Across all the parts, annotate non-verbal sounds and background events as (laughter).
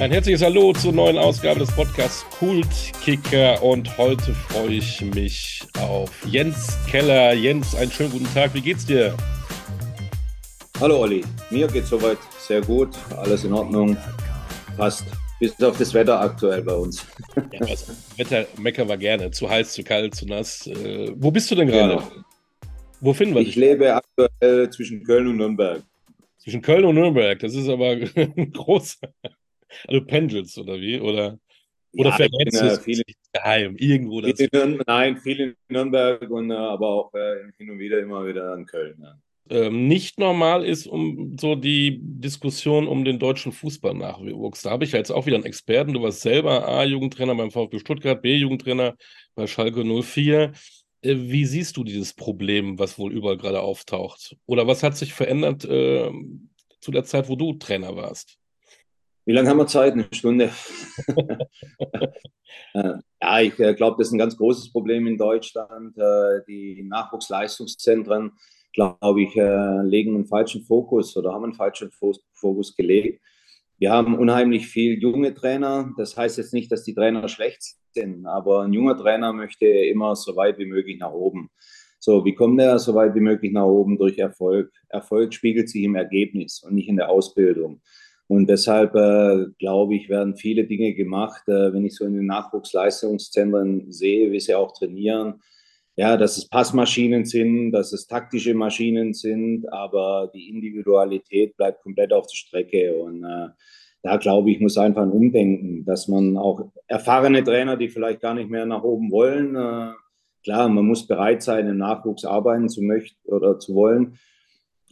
Ein herzliches Hallo zur neuen Ausgabe des Podcasts Kult Kicker und heute freue ich mich auf Jens Keller. Jens, einen schönen guten Tag. Wie geht's dir? Hallo Olli, mir geht's soweit sehr gut, alles in Ordnung, passt. Bis auf das Wetter aktuell bei uns. Ja, also, Wetter meckern wir gerne. Zu heiß, zu kalt, zu nass. Äh, wo bist du denn gerade? Genau. Wo finden wir dich? Ich lebe aktuell zwischen Köln und Nürnberg. Zwischen Köln und Nürnberg, das ist aber (laughs) groß. Also pendelst oder wie? Oder, oder ja, verrätst du es viele, geheim? Irgendwo das? Viele, nein, viele in Nürnberg und äh, aber auch äh, hin und wieder immer wieder in Köln. Ja ähm, nicht normal ist um so die Diskussion um den deutschen Fußballnachwuchs. Da habe ich ja jetzt auch wieder einen Experten. Du warst selber A-Jugendtrainer beim VfB Stuttgart, B-Jugendtrainer bei Schalke 04. Äh, wie siehst du dieses Problem, was wohl überall gerade auftaucht? Oder was hat sich verändert äh, zu der Zeit, wo du Trainer warst? Wie lange haben wir Zeit? Eine Stunde. (laughs) Äh, ja, ich äh, glaube, das ist ein ganz großes Problem in Deutschland. Äh, die Nachwuchsleistungszentren glaube ich, legen einen falschen Fokus oder haben einen falschen Fokus gelegt. Wir haben unheimlich viel junge Trainer. Das heißt jetzt nicht, dass die Trainer schlecht sind, aber ein junger Trainer möchte immer so weit wie möglich nach oben. So, wie kommt er so weit wie möglich nach oben? Durch Erfolg. Erfolg spiegelt sich im Ergebnis und nicht in der Ausbildung. Und deshalb äh, glaube ich, werden viele Dinge gemacht, äh, wenn ich so in den Nachwuchsleistungszentren sehe, wie sie auch trainieren ja, dass es Passmaschinen sind, dass es taktische Maschinen sind, aber die Individualität bleibt komplett auf der Strecke. Und äh, da glaube ich, muss einfach ein Umdenken, dass man auch erfahrene Trainer, die vielleicht gar nicht mehr nach oben wollen, äh, klar, man muss bereit sein, im Nachwuchs arbeiten zu möchten oder zu wollen.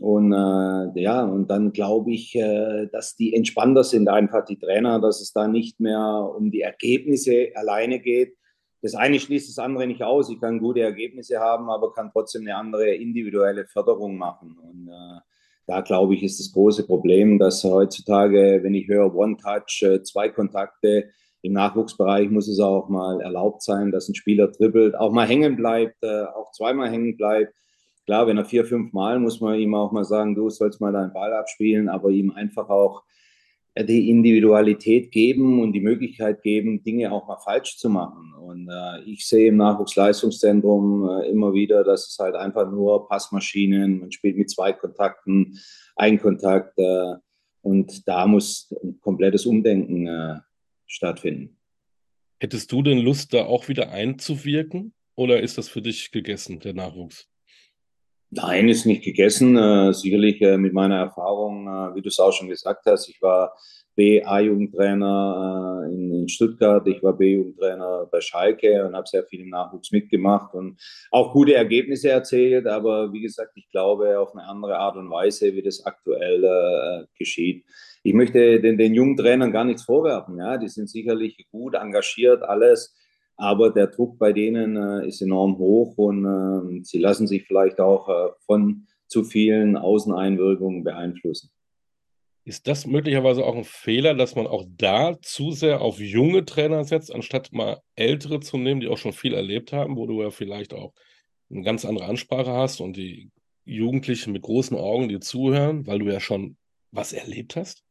Und äh, ja, und dann glaube ich, äh, dass die entspannter sind, einfach die Trainer, dass es da nicht mehr um die Ergebnisse alleine geht, das eine schließt das andere nicht aus. Ich kann gute Ergebnisse haben, aber kann trotzdem eine andere individuelle Förderung machen. Und äh, da glaube ich, ist das große Problem, dass heutzutage, wenn ich höre One-Touch, äh, zwei Kontakte, im Nachwuchsbereich muss es auch mal erlaubt sein, dass ein Spieler dribbelt, auch mal hängen bleibt, äh, auch zweimal hängen bleibt. Klar, wenn er vier, fünf Mal, muss man ihm auch mal sagen, du sollst mal deinen Ball abspielen, aber ihm einfach auch die Individualität geben und die Möglichkeit geben, Dinge auch mal falsch zu machen. Und äh, ich sehe im Nachwuchsleistungszentrum äh, immer wieder, dass es halt einfach nur Passmaschinen, man spielt mit zwei Kontakten, ein Kontakt äh, und da muss ein komplettes Umdenken äh, stattfinden. Hättest du denn Lust, da auch wieder einzuwirken oder ist das für dich gegessen, der Nachwuchs? Nein, ist nicht gegessen. Äh, sicherlich äh, mit meiner Erfahrung, äh, wie du es auch schon gesagt hast, ich war B-A-Jugendtrainer in, Stuttgart, ich war B-Jugendtrainer bei Schalke und habe sehr viel im Nachwuchs mitgemacht und auch gute Ergebnisse erzielt. Aber wie gesagt, ich glaube auf eine andere Art und Weise, wie das aktuell geschieht. Ich möchte den, den jungen Trainern gar nichts vorwerfen. Ja, die sind sicherlich gut engagiert, alles. Aber der Druck bei denen äh, ist enorm hoch und äh, sie lassen sich vielleicht auch äh, von zu vielen Außeneinwirkungen beeinflussen. Ist das möglicherweise auch ein Fehler, dass man auch da zu sehr auf junge Trainer setzt, anstatt mal ältere zu nehmen, die auch schon viel erlebt haben, wo du ja vielleicht auch eine ganz andere Ansprache hast und die Jugendlichen mit großen Augen dir zuhören, weil du ja schon was erlebt hast?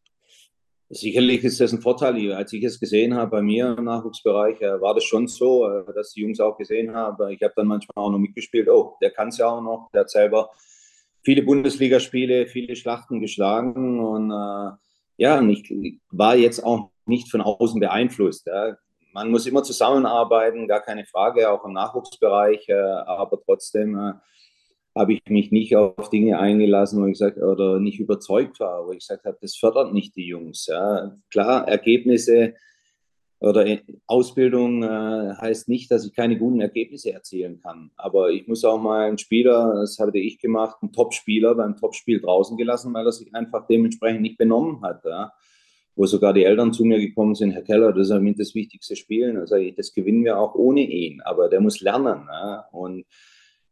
Sicherlich ist das ein Vorteil. Als ich es gesehen habe bei mir im Nachwuchsbereich, äh, war das schon so, äh, dass die Jungs auch gesehen haben. Ich habe dann manchmal auch noch mitgespielt. Oh, der kann es ja auch noch. Der hat selber viele Bundesligaspiele, viele Schlachten geschlagen. Und äh, ja, ich, war jetzt auch nicht von außen beeinflusst. Ja. Man muss immer zusammenarbeiten, gar keine Frage, auch im Nachwuchsbereich. Äh, aber trotzdem äh, habe ich mich nicht auf Dinge eingelassen, wo ich gesagt oder nicht überzeugt war, wo ich gesagt habe, das fördert nicht die Jungs. Ja. Klar, Ergebnisse oder Ausbildung äh, heißt nicht, dass ich keine guten Ergebnisse erzielen kann. Aber ich muss auch mal einen Spieler, das hatte ich gemacht, einen Topspieler beim Topspiel draußen gelassen, weil er sich einfach dementsprechend nicht benommen hat. Ja. Wo sogar die Eltern zu mir gekommen sind, Herr Keller, das ist mit das wichtigste Spiel. Also das gewinnen wir auch ohne ihn, aber der muss lernen. Ja. Und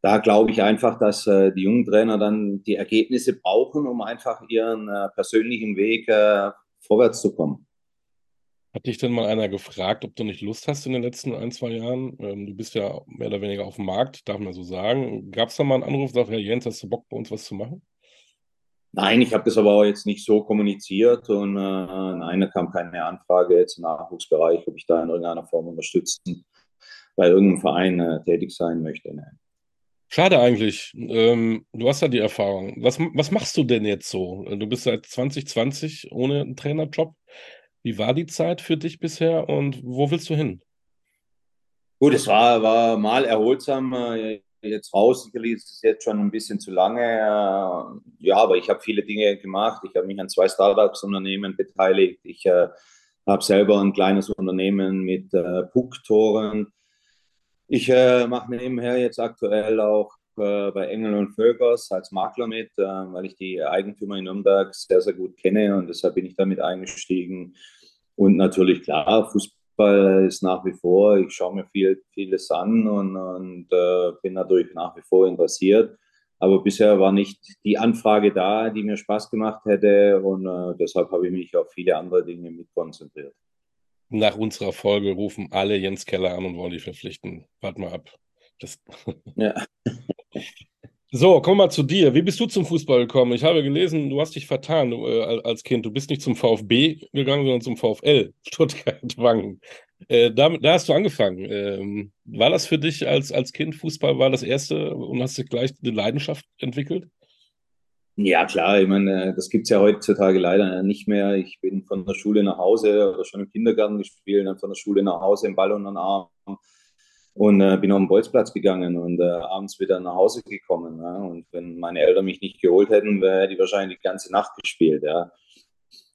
da glaube ich einfach, dass äh, die jungen Trainer dann die Ergebnisse brauchen, um einfach ihren äh, persönlichen Weg äh, vorwärts zu kommen. Hat dich denn mal einer gefragt, ob du nicht Lust hast in den letzten ein, zwei Jahren? Ähm, du bist ja mehr oder weniger auf dem Markt, darf man so sagen. Gab es da mal einen Anruf, sagt Herr Jens, hast du Bock bei uns was zu machen? Nein, ich habe das aber auch jetzt nicht so kommuniziert und äh, nein, da kam keine Anfrage jetzt im Nachwuchsbereich, ob ich da in irgendeiner Form unterstützen bei irgendeinem Verein äh, tätig sein möchte. Nein. Schade eigentlich. Ähm, du hast ja die Erfahrung. Was, was machst du denn jetzt so? Du bist seit 2020 ohne einen Trainerjob. Wie war die Zeit für dich bisher und wo willst du hin? Gut, es war, war mal erholsam. Äh, jetzt raus. Sicherlich ist es jetzt schon ein bisschen zu lange. Äh, ja, aber ich habe viele Dinge gemacht. Ich habe mich an zwei Startups-Unternehmen beteiligt. Ich äh, habe selber ein kleines Unternehmen mit äh, Puck-Toren. Ich äh, mache nebenher jetzt aktuell auch äh, bei Engel und Völkers als Makler mit, äh, weil ich die Eigentümer in Nürnberg sehr, sehr gut kenne und deshalb bin ich damit eingestiegen. Und natürlich, klar, Fußball ist nach wie vor, ich schaue mir viel, vieles an und, und äh, bin natürlich nach wie vor interessiert. Aber bisher war nicht die Anfrage da, die mir Spaß gemacht hätte und äh, deshalb habe ich mich auf viele andere Dinge mit konzentriert. Nach unserer Folge rufen alle Jens Keller an und wollen die verpflichten. Warte mal ab. Das (laughs) ja. So, komm mal zu dir. Wie bist du zum Fußball gekommen? Ich habe gelesen, du hast dich vertan äh, als Kind. Du bist nicht zum VfB gegangen, sondern zum VfL (laughs) Stuttgart-Wangen. Äh, da, da, hast du angefangen. Ähm, war das für dich als, als Kind Fußball, war das erste und hast du gleich eine Leidenschaft entwickelt? Ja, klar. Ich meine, das gibt es ja heutzutage leider nicht mehr. Ich bin von der Schule nach Hause oder schon im Kindergarten gespielt, dann von der Schule nach Hause im Ball unter den Arm und äh, bin auf den Bolzplatz gegangen und äh, abends wieder nach Hause gekommen. Ja? Und wenn meine Eltern mich nicht geholt hätten, wäre die wahrscheinlich die ganze Nacht gespielt. Ja?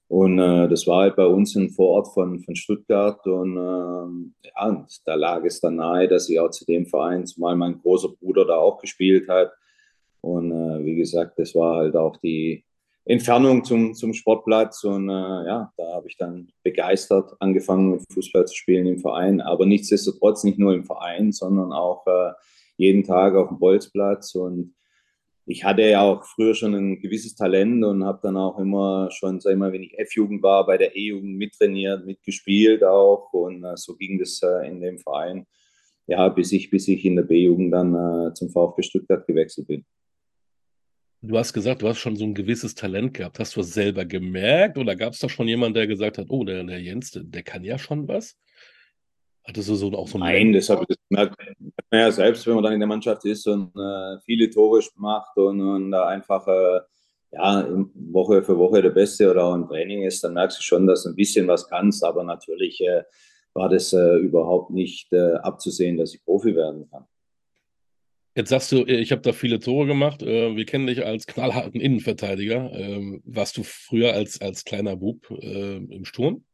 Und äh, das war halt bei uns im Vorort von, von Stuttgart. Und äh, ja, und da lag es dann nahe, dass ich auch zu dem Verein, zumal mein großer Bruder da auch gespielt hat. Und äh, wie gesagt, das war halt auch die, Entfernung zum, zum Sportplatz. Und äh, ja, da habe ich dann begeistert angefangen, mit Fußball zu spielen im Verein. Aber nichtsdestotrotz nicht nur im Verein, sondern auch äh, jeden Tag auf dem Bolzplatz. Und ich hatte ja auch früher schon ein gewisses Talent und habe dann auch immer schon, sag ich mal, wenn ich F-Jugend war, bei der E-Jugend mittrainiert, mitgespielt auch. Und äh, so ging das äh, in dem Verein. Ja, bis ich, bis ich in der B-Jugend dann äh, zum VfB Stuttgart gewechselt bin. Du hast gesagt, du hast schon so ein gewisses Talent gehabt. Hast du es selber gemerkt oder gab es da schon jemanden, der gesagt hat, oh, der, der Jens, der, der kann ja schon was? Hattest du so auch so Nein, das habe ich gemerkt. Ja, selbst wenn man dann in der Mannschaft ist und äh, viele Tore macht und, und da einfach äh, ja, Woche für Woche der Beste oder auch im Training ist, dann merkst du schon, dass du ein bisschen was kannst. Aber natürlich äh, war das äh, überhaupt nicht äh, abzusehen, dass ich Profi werden kann. Jetzt sagst du, ich habe da viele Tore gemacht. Äh, wir kennen dich als knallharten Innenverteidiger. Ähm, warst du früher als, als kleiner Bub äh, im Sturm?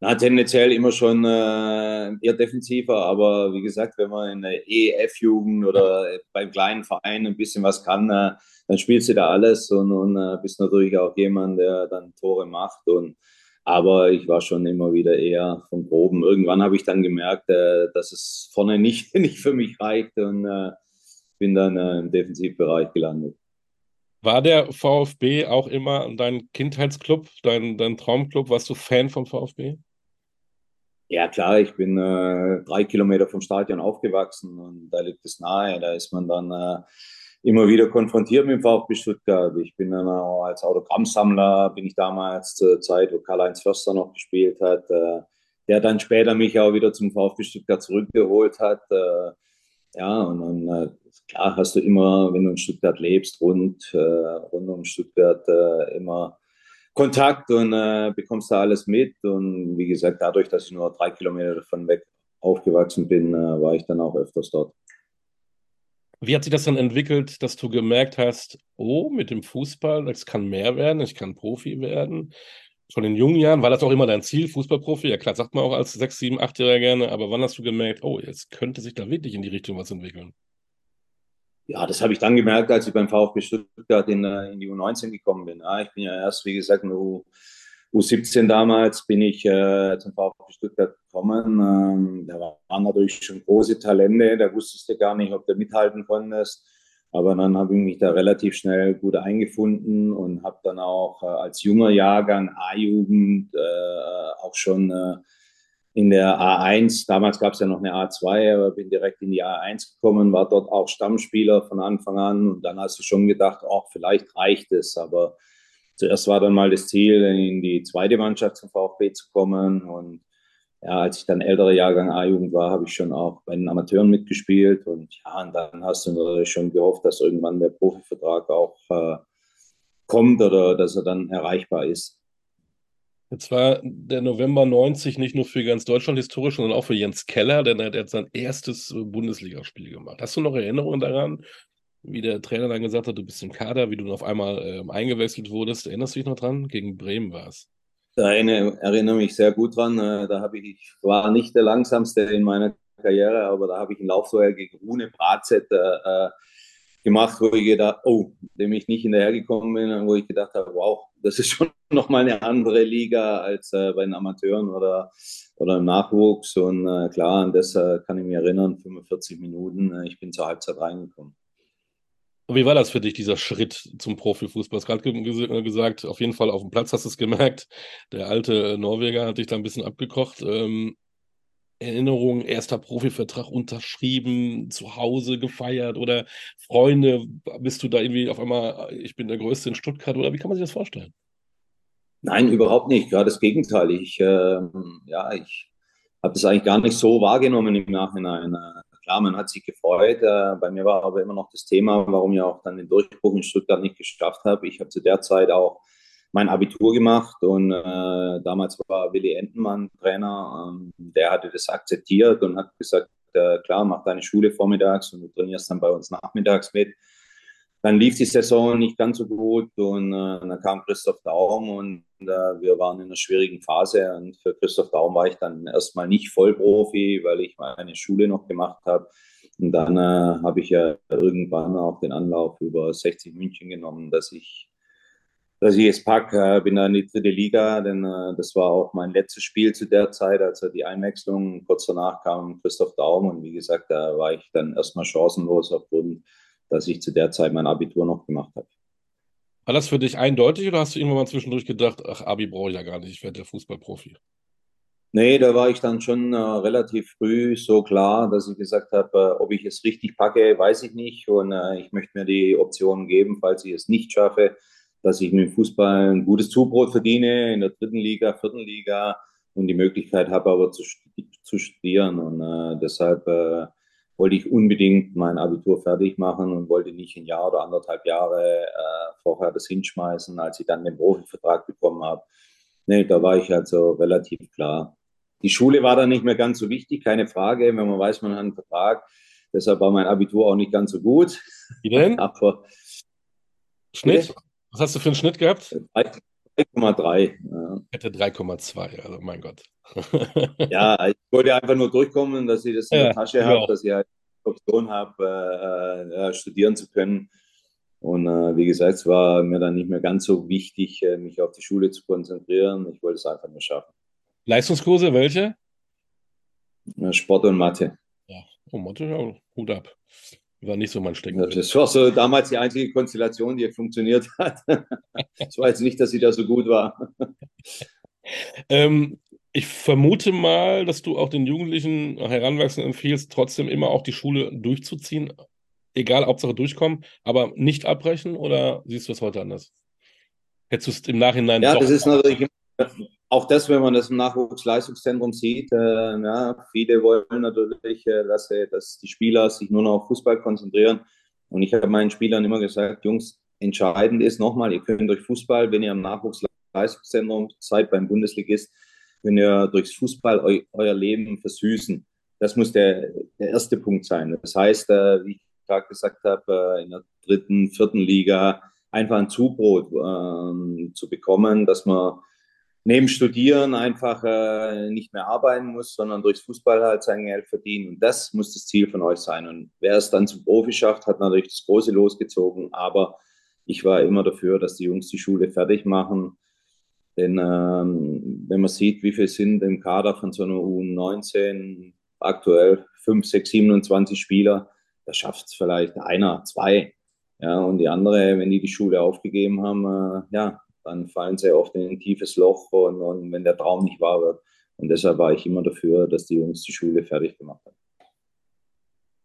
Na, tendenziell immer schon äh, eher defensiver, aber wie gesagt, wenn man in der EF-Jugend oder beim kleinen Verein ein bisschen was kann, äh, dann spielst du da alles und, und äh, bist natürlich auch jemand, der dann Tore macht. Und, aber ich war schon immer wieder eher vom Proben. Irgendwann habe ich dann gemerkt, äh, dass es vorne nicht, (laughs) nicht für mich reicht und bin dann äh, im Defensivbereich gelandet. War der VfB auch immer dein Kindheitsclub, dein, dein Traumclub? Warst du Fan vom VfB? Ja, klar, ich bin äh, drei Kilometer vom Stadion aufgewachsen und da liegt es nahe. Da ist man dann äh, immer wieder konfrontiert mit dem VfB Stuttgart. Ich bin dann auch als Autogrammsammler, bin ich damals zur Zeit, wo Karl-Heinz Förster noch gespielt hat, äh, der dann später mich auch wieder zum VfB Stuttgart zurückgeholt hat. Ja, und dann äh, klar hast du immer, wenn du in Stuttgart lebst, rund, äh, rund um Stuttgart äh, immer Kontakt und äh, bekommst da alles mit. Und wie gesagt, dadurch, dass ich nur drei Kilometer davon weg aufgewachsen bin, äh, war ich dann auch öfters dort. Wie hat sich das dann entwickelt, dass du gemerkt hast, oh, mit dem Fußball, das kann mehr werden, ich kann Profi werden? Von den jungen Jahren, war das auch immer dein Ziel, Fußballprofi? Ja klar, sagt man auch als 6, 7, 8-Jähriger gerne, aber wann hast du gemerkt, oh, jetzt könnte sich da wirklich in die Richtung was entwickeln? Ja, das habe ich dann gemerkt, als ich beim VfB Stuttgart in, äh, in die U19 gekommen bin. Ja, ich bin ja erst, wie gesagt, in U, U17 damals bin ich äh, zum VfB Stuttgart gekommen. Ähm, da waren natürlich schon große Talente, da wusstest du gar nicht, ob du mithalten konntest. Aber dann habe ich mich da relativ schnell gut eingefunden und habe dann auch äh, als junger Jahrgang A-Jugend äh, auch schon äh, in der A1, damals gab es ja noch eine A2, aber bin direkt in die A1 gekommen, war dort auch Stammspieler von Anfang an. Und dann hast du schon gedacht, auch vielleicht reicht es, aber zuerst war dann mal das Ziel, in die zweite Mannschaft zum VfB zu kommen. Und ja, als ich dann älterer Jahrgang A-Jugend war, habe ich schon auch bei den Amateuren mitgespielt und ja, und dann hast du natürlich schon gehofft, dass irgendwann der Profivertrag auch äh, kommt oder dass er dann erreichbar ist. Jetzt war der November 90 nicht nur für ganz Deutschland historisch, sondern auch für Jens Keller, denn er hat sein erstes äh, Bundesligaspiel gemacht. Hast du noch Erinnerungen daran, wie der Trainer dann gesagt hat, du bist im Kader, wie du auf einmal äh, eingewechselt wurdest? Erinnerst du dich noch dran? Gegen Bremen war es. Da erinnere mich sehr gut dran. Äh, da habe ich, ich war nicht der langsamste in meiner Karriere, aber da habe ich einen Lauf vorher gegen Rune Bratzett äh, gemacht, wo ich gedacht, oh, dem ich nicht hinterhergekommen bin, wo ich gedacht habe, wow, das ist (laughs) schon nochmal eine andere Liga als äh, bei den Amateuren oder, oder im Nachwuchs. Und äh, klar, an das äh, kann ich mich erinnern, 45 Minuten, äh, ich bin zur Halbzeit reingekommen. Und wie war das für dich, dieser Schritt zum Profifußball? Du hast gerade gesagt, auf jeden Fall auf dem Platz hast du es gemerkt. Der alte Norweger hat dich da ein bisschen abgekocht. Ähm, Erinnerungen, erster Profivertrag unterschrieben, zu Hause gefeiert oder Freunde, bist du da irgendwie auf einmal, ich bin der Größte in Stuttgart oder wie kann man sich das vorstellen? Nein, überhaupt nicht. Gerade das Gegenteil. Ich, äh, ja, ich habe das eigentlich gar nicht so wahrgenommen im Nachhinein. Klar, man hat sich gefreut. Äh, bei mir war aber immer noch das Thema, warum ich auch dann den Durchbruch in Stuttgart nicht geschafft habe. Ich habe zu der Zeit auch mein Abitur gemacht und äh, damals war Willi Entenmann Trainer. Ähm, der hatte das akzeptiert und hat gesagt, äh, klar, mach deine Schule vormittags und du trainierst dann bei uns nachmittags mit. Dann lief die Saison nicht ganz so gut und äh, dann kam Christoph Daum und äh, wir waren in einer schwierigen Phase. Und für Christoph Daum war ich dann erstmal nicht Vollprofi, weil ich meine Schule noch gemacht habe. Und dann äh, habe ich ja irgendwann auch den Anlauf über 60 München genommen, dass ich dass ich es packe, äh, bin dann in die dritte Liga, denn äh, das war auch mein letztes Spiel zu der Zeit, also die Einwechslung. Kurz danach kam Christoph Daum und wie gesagt, da war ich dann erstmal chancenlos aufgrund, dass ich zu der Zeit mein Abitur noch gemacht habe. War das für dich eindeutig oder hast du irgendwann mal zwischendurch gedacht, ach, Abi brauche ich ja gar nicht, ich werde der Fußballprofi? Nee, da war ich dann schon äh, relativ früh so klar, dass ich gesagt habe, äh, ob ich es richtig packe, weiß ich nicht. Und äh, ich möchte mir die Option geben, falls ich es nicht schaffe, dass ich mit dem Fußball ein gutes Zubrot verdiene in der dritten Liga, vierten Liga und die Möglichkeit habe aber zu, zu studieren. Und äh, deshalb äh, wollte ich unbedingt mein Abitur fertig machen und wollte nicht ein Jahr oder anderthalb Jahre äh, vorher das hinschmeißen, als ich dann den Profivertrag bekommen habe. Nee, da war ich also relativ klar. Die Schule war dann nicht mehr ganz so wichtig, keine Frage, wenn man weiß, man hat einen Vertrag. Deshalb war mein Abitur auch nicht ganz so gut. Wie denn? (laughs) Aber Schnitt? Was hast du für einen Schnitt gehabt? 3,3. Ja. Ich hätte 3,2, also mein Gott. ja, ich wollte einfach nur durchkommen, dass ich das in ja, der Tasche habe, dass ich halt die Option habe, äh, äh, studieren zu können. Und äh, wie gesagt, es war mir dann nicht mehr ganz so wichtig, äh, mich auf die Schule zu konzentrieren. Ich wollte es einfach nur schaffen. Leistungskurse, welche? Sport und Mathe. Ja, oh, Mathe, Hut ab. War nicht so mein Steckenpferd. Das war so damals die einzige Konstellation, die funktioniert hat. (laughs) War jetzt nicht, dass sie da so gut war. ähm, ich vermute mal, dass du auch den Jugendlichen Heranwachsenden empfiehlst, trotzdem immer auch die Schule durchzuziehen. Egal, Hauptsache durchkommen, aber nicht abbrechen oder siehst du es heute anders? Hättest du es im Nachhinein. Ja, das ist natürlich auch das, wenn man das im Nachwuchsleistungszentrum sieht, äh, ja, viele wollen natürlich, äh, dass, äh, dass die Spieler sich nur noch auf Fußball konzentrieren. Und ich habe meinen Spielern immer gesagt, Jungs, entscheidend ist nochmal, ihr könnt durch Fußball, wenn ihr im Nachwuchsleistungszentrum seid beim Bundesligist, könnt ihr durchs Fußball eu, euer Leben versüßen. Das muss der, der erste Punkt sein. Das heißt, äh, wie ich gerade gesagt habe, äh, in der dritten, vierten Liga einfach ein Zubrot äh, zu bekommen, dass man neben Studieren einfach äh, nicht mehr arbeiten muss, sondern durchs Fußball halt sein Geld verdienen. Und das muss das Ziel von euch sein. Und wer es dann zum Profi schafft, hat natürlich das Große losgezogen. Aber ich war immer dafür, dass die Jungs die Schule fertig machen. Denn ähm, wenn man sieht, wie viele sind im Kader von so einer U19, aktuell 5, 6, 27 Spieler, da schafft es vielleicht einer, zwei. Ja, und die andere, wenn die die Schule aufgegeben haben, äh, ja, dann fallen sie oft in ein tiefes Loch und, und wenn der Traum nicht wahr wird. Und deshalb war ich immer dafür, dass die Jungs die Schule fertig gemacht haben.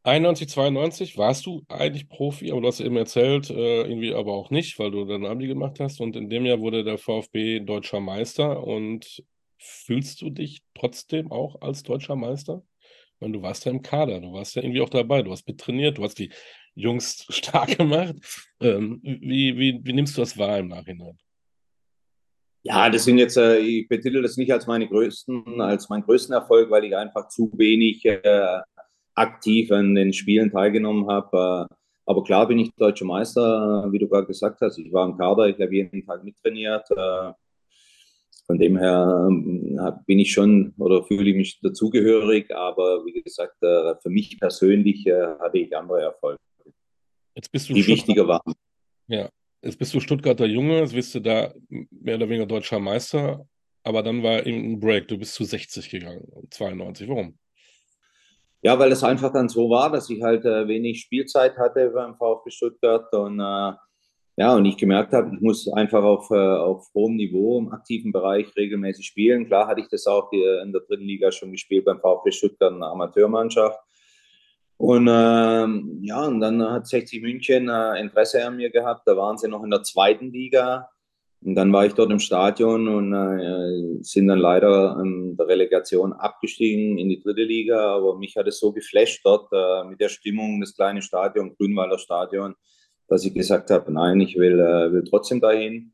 91, 92 warst du eigentlich Profi, aber du hast eben erzählt, äh, irgendwie aber auch nicht, weil du dein Abi gemacht hast. Und in dem Jahr wurde der VfB deutscher Meister. Und fühlst du dich trotzdem auch als deutscher Meister? Weil du warst ja im Kader, du warst ja irgendwie auch dabei, du hast mittrainiert, du hast die Jungs (laughs) stark gemacht. Ähm, wie, wie, wie nimmst du das wahr im Nachhinein? Ja, das sind jetzt, äh, ich betitel das nicht als meine größten, als meinen größten Erfolg, weil ich einfach zu wenig äh, aktiv an den Spielen teilgenommen habe. Äh, aber klar bin ich deutscher Meister, wie du gerade gesagt hast. Ich war im Kader, ich habe jeden Tag mittrainiert. Äh, von dem her bin ich schon oder fühle ich mich dazugehörig. Aber wie gesagt, äh, für mich persönlich hatte ich andere Erfolge, Jetzt bist du die wichtiger waren. Ja, jetzt bist du Stuttgarter Junge, jetzt bist du da mehr oder weniger deutscher Meister. Aber dann war eben ein Break. Du bist zu 60 gegangen, 92. Warum? Ja, weil es einfach dann so war, dass ich halt äh, wenig Spielzeit hatte beim VfB Stuttgart und äh, ja, und ich gemerkt habe, ich muss einfach auf, äh, auf hohem Niveau im aktiven Bereich regelmäßig spielen. Klar hatte ich das auch die, in der dritten Liga schon gespielt beim VfB Stuttgart, eine Amateurmannschaft. Und ähm, ja, und dann hat 60 München äh, Interesse an mir gehabt. Da waren sie noch in der zweiten Liga. Und dann war ich dort im Stadion und äh, sind dann leider in der Relegation abgestiegen in die dritte Liga. Aber mich hat es so geflasht dort äh, mit der Stimmung, das kleine Stadion, Grünwalder Stadion, dass ich gesagt habe, nein, ich will, äh, will trotzdem dahin.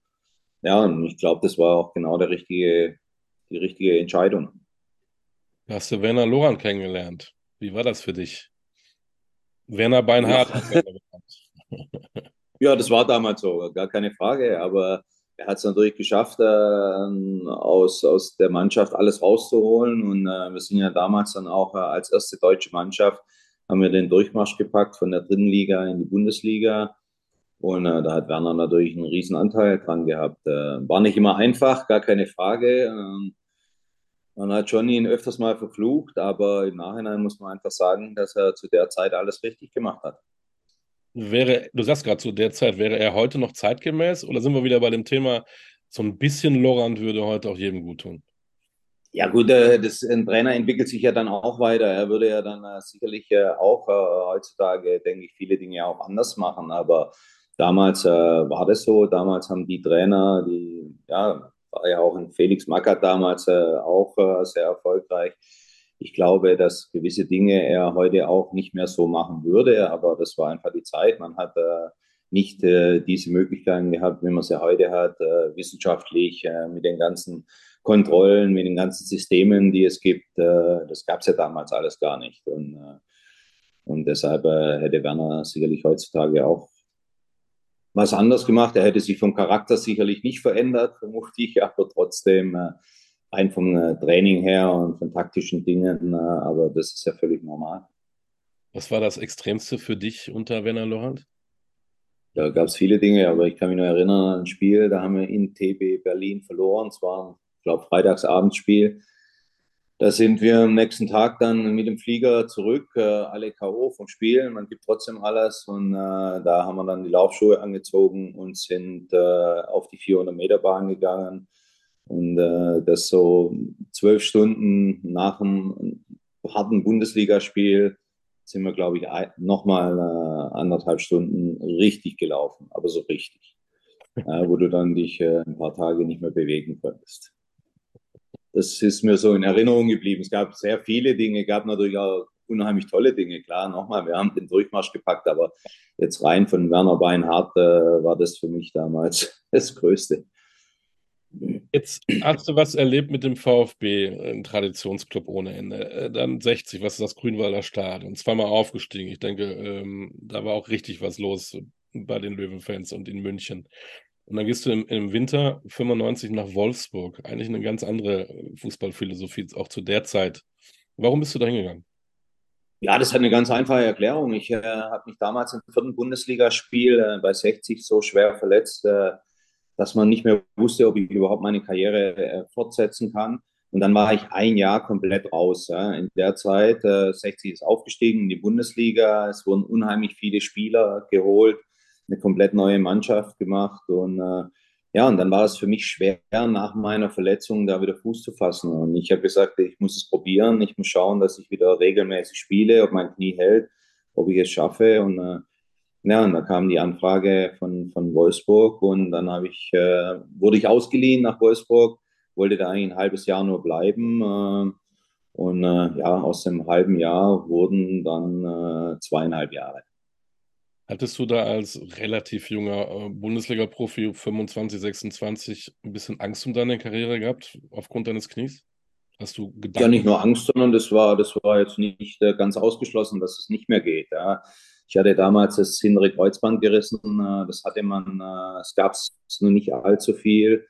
Ja, und ich glaube, das war auch genau der richtige, die richtige Entscheidung. hast du Werner Loran kennengelernt. Wie war das für dich? Werner Beinhardt. Ja. (laughs) ja, das war damals so, gar keine Frage. Aber er hat es natürlich geschafft, äh, aus, aus der Mannschaft alles rauszuholen. Und äh, wir sind ja damals dann auch äh, als erste deutsche Mannschaft, haben wir den Durchmarsch gepackt von der dritten Liga in die Bundesliga. Und äh, da hat Werner natürlich einen riesen Anteil dran gehabt. Äh, war nicht immer einfach, gar keine Frage. Man hat schon ihn öfters mal verflucht, aber im Nachhinein muss man einfach sagen, dass er zu der Zeit alles richtig gemacht hat. Wäre, du sagst gerade zu der Zeit, wäre er heute noch zeitgemäß oder sind wir wieder bei dem Thema, so ein bisschen Lorand würde heute auch jedem gut tun? Ja gut, äh, das, ein Trainer entwickelt sich ja dann auch weiter. Er würde ja dann äh, sicherlich äh, auch heutzutage, denke ich, viele Dinge auch anders machen. Aber damals war das so. Damals haben die Trainer, die, ja, war ja auch ein Felix Magath damals auch sehr erfolgreich ich glaube, dass gewisse Dinge er heute auch nicht mehr so machen würde, aber das war einfach die Zeit. Man hat äh, nicht äh, diese Möglichkeiten gehabt, wie man sie heute hat, äh, wissenschaftlich äh, mit den ganzen Kontrollen, mit den ganzen Systemen, die es gibt. Äh, das gab es ja damals alles gar nicht. Und, äh, und deshalb hätte Werner sicherlich heutzutage auch was anders gemacht. Er hätte sich vom Charakter sicherlich nicht verändert, (laughs) vermute ich, aber trotzdem rein vom äh, Training her und von taktischen Dingen, äh, aber das ist ja völlig normal. Was war das Extremste für dich unter Werner Lorand? Da gab es viele Dinge, aber ich kann mich nur erinnern an ein Spiel, da haben wir in TB Berlin verloren. Es war ein, ich glaube, Freitagsabendsspiel. Da sind wir am nächsten Tag dann mit dem Flieger zurück, äh, alle K.O. vom Spiel. Man gibt trotzdem alles. Und äh, da haben wir dann die Laufschuhe angezogen und sind äh, auf die 400-Meter-Bahn gegangen und äh, das so zwölf Stunden nach einem harten Bundesligaspiel sind wir, glaube ich, nochmal äh, anderthalb Stunden richtig gelaufen, aber so richtig, äh, wo du dann dich äh, ein paar Tage nicht mehr bewegen konntest. Das ist mir so in Erinnerung geblieben. Es gab sehr viele Dinge, gab natürlich auch unheimlich tolle Dinge. Klar, nochmal, wir haben den Durchmarsch gepackt, aber jetzt rein von Werner Beinhardt äh, war das für mich damals (laughs) das Größte. Jetzt hast du was erlebt mit dem VfB, ein Traditionsclub ohne Ende. Äh, dann 60, was ist das Grünwalder Stadion? Zweimal aufgestiegen. Ich denke, ähm, da war auch richtig was los bei den Löwenfans und in München. Und dann gehst du im, im, Winter 95 nach Wolfsburg. Eigentlich eine ganz andere Fußballphilosophie, auch zu der Zeit. Warum bist du da hingegangen? Ja, das hat eine ganz einfache Erklärung. Ich äh, habe mich damals im vierten Bundesligaspiel äh, bei 60 so schwer verletzt. Äh, dass man nicht mehr wusste, ob ich überhaupt meine Karriere äh, fortsetzen kann. Und dann war ich ein Jahr komplett raus. Ja. In der Zeit, äh, 60 ist aufgestiegen in die Bundesliga, es wurden unheimlich viele Spieler geholt, eine komplett neue Mannschaft gemacht. Und äh, ja, und dann war es für mich schwer, nach meiner Verletzung da wieder Fuß zu fassen. Und ich habe gesagt, ich muss es probieren, ich muss schauen, dass ich wieder regelmäßig spiele, ob mein Knie hält, ob ich es schaffe. Und äh, ja, und da kam die Anfrage von, von Wolfsburg und dann habe ich, äh, wurde ich ausgeliehen nach Wolfsburg, wollte da eigentlich ein halbes Jahr nur bleiben. Äh, und äh, ja, aus dem halben Jahr wurden dann äh, zweieinhalb Jahre. Hattest du da als relativ junger äh, Bundesliga-Profi 25, 26 ein bisschen Angst um deine Karriere gehabt aufgrund deines Knies? Hast du Gedanken? Ja, nicht nur Angst, sondern das war, das war jetzt nicht äh, ganz ausgeschlossen, dass es nicht mehr geht. Ja. Ich hatte damals das hintere Kreuzband gerissen. Äh, das hatte man, es gab es nur nicht allzu viel.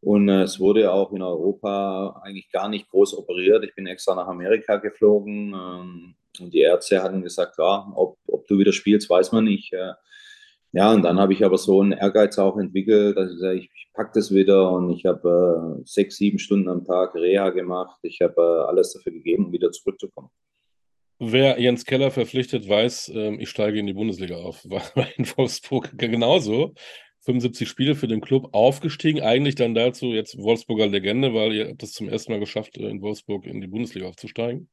Und es wurde auch in Europa eigentlich gar nicht groß operiert. Ich bin extra nach Amerika geflogen. Ähm, und die Ärzte hatten gesagt, ja, ob, ob du wieder spielst, weiß man nicht. Ja, und dann habe ich aber so einen Ehrgeiz auch entwickelt, dass ich sage, ich, ich packe das wieder und ich habe äh, sechs, sieben Stunden am Tag Reha gemacht. Ich habe äh, alles dafür gegeben, um wieder zurückzukommen. Wer Jens Keller verpflichtet, weiß, äh, ich steige in die Bundesliga auf. (laughs) War in Wolfsburg genauso. 75 Spiele für den Club aufgestiegen, eigentlich dann dazu jetzt Wolfsburger Legende, weil ihr habt es zum ersten Mal geschafft, in Wolfsburg in die Bundesliga aufzusteigen.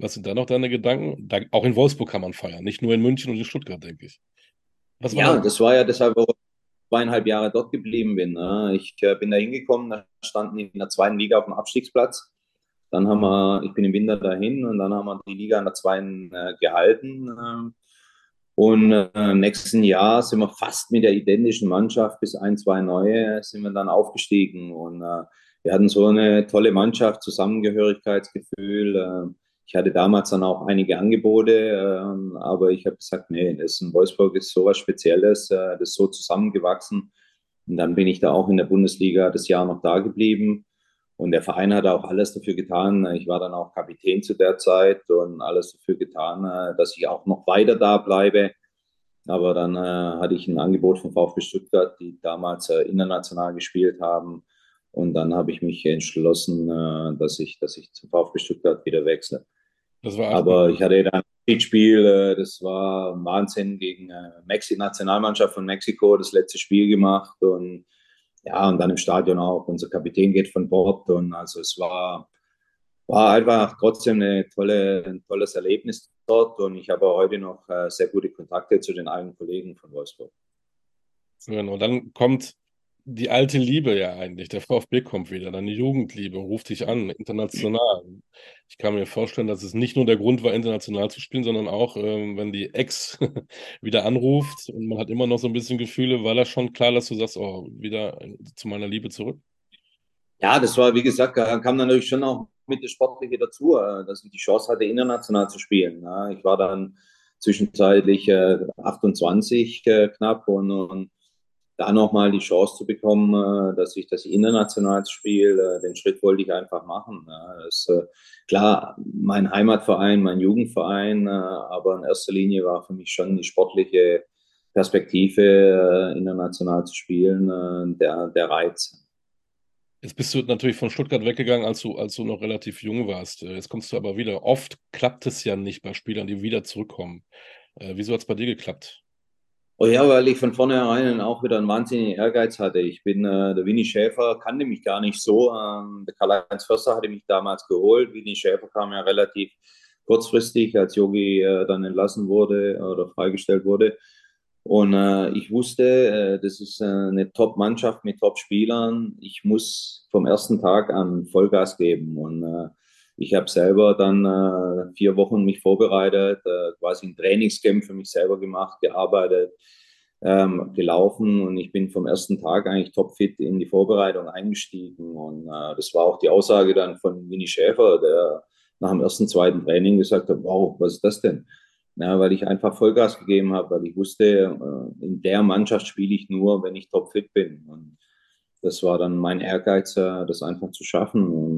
Was sind da noch deine Gedanken? Da, auch in Wolfsburg kann man feiern, nicht nur in München und in Stuttgart, denke ich. ja, das? das war ja deshalb, warum ich zweieinhalb Jahre dort geblieben bin. Ne? Ich äh, bin da hingekommen, da standen in der zweiten Liga auf dem Abstiegsplatz. Dann haben wir, ich bin im Winter dahin und dann haben wir die Liga in der zweiten äh, gehalten. Äh, und äh, im nächsten Jahr sind wir fast mit der identischen Mannschaft bis ein, zwei neue sind wir dann aufgestiegen. Und wir hatten so eine tolle Mannschaft, Zusammengehörigkeitsgefühl. Ich hatte damals dann auch einige Angebote, äh, aber ich habe gesagt, nee, das in Wolfsburg ist so was Spezielles, äh, das ist so zusammengewachsen. Und dann bin ich da auch in der Bundesliga das Jahr noch da geblieben. Und der Verein hat auch alles dafür getan. Ich war dann auch Kapitän zu der Zeit und alles dafür getan, äh, dass ich auch noch weiter da bleibe. Aber dann äh, hatte ich ein Angebot von VfB Stuttgart, die damals international gespielt haben. Und dann habe ich mich entschlossen, dass, ich, dass ich zum VfB Stuttgart wieder wechsle. Aber ich hatte dann ein Spiel, äh, das war Wahnsinn gegen äh, Mexi Nationalmannschaft von Mexiko, das letzte Spiel gemacht. Und ja, und dann im Stadion auch. Unser Kapitän geht von Bord und also es war, war einfach trotzdem eine tolle, ein tolles Erlebnis dort und ich habe heute noch äh, sehr gute Kontakte zu den alten Kollegen von Wolfsburg. Genau, dann kommt die alte Liebe ja eigentlich. Der VfB kommt wieder, deine Jugendliebe, ruft dich an, international. Ich kann mir vorstellen, dass es nicht nur der Grund war, international zu spielen, sondern auch, ähm, wenn die Ex (laughs) wieder anruft und man hat immer noch so ein bisschen Gefühle, war das schon klar, dass du sagst, oh, wieder zu meiner Liebe zurück? Ja, das war, wie gesagt, kam natürlich schon auch mit der Sportliche dazu, äh, dass ich die Chance hatte, international zu spielen. Ich war dann zwischenzeitlich 28 äh, äh, knapp und, und da nochmal die Chance zu bekommen, äh, dass ich das international spiele, äh, den Schritt wollte ich einfach machen. Das ist äh, klar, mein Heimatverein, mein Jugendverein, aber in erster Linie war für mich schon die sportliche Perspektive, international zu spielen, der, der Reiz. Jetzt bist du natürlich von Stuttgart weggegangen, als du, als du noch relativ jung warst. Jetzt kommst du aber wieder. Oft klappt es ja nicht bei Spielern, die wieder zurückkommen. Wieso hat es bei dir geklappt? Oh ja, weil ich von vornherein auch wieder einen wahnsinnigen Ehrgeiz hatte. Ich bin, äh, der Winnie Schäfer kannte mich gar nicht so. Ähm, der Karl-Heinz Förster hatte mich damals geholt. Winnie Schäfer kam ja relativ kurzfristig, als Yogi äh, dann entlassen wurde oder freigestellt wurde. Und äh, ich wusste, äh, das ist äh, eine Top-Mannschaft mit Top-Spielern. Ich muss vom ersten Tag an Vollgas geben. Und äh, ich habe selber dann äh, vier Wochen mich vorbereitet, äh, quasi ein Trainingscamp für mich selber gemacht, gearbeitet, ähm, gelaufen und ich bin vom ersten Tag eigentlich topfit in die Vorbereitung eingestiegen. Und äh, das war auch die Aussage dann von Winnie Schäfer, der nach dem ersten, zweiten Training gesagt hat, wow, was ist das denn? Ja, weil ich einfach Vollgas gegeben habe, weil ich wusste, äh, in der Mannschaft spiele ich nur, wenn ich topfit bin. Und das war dann mein Ehrgeiz, äh, das einfach zu schaffen. Und,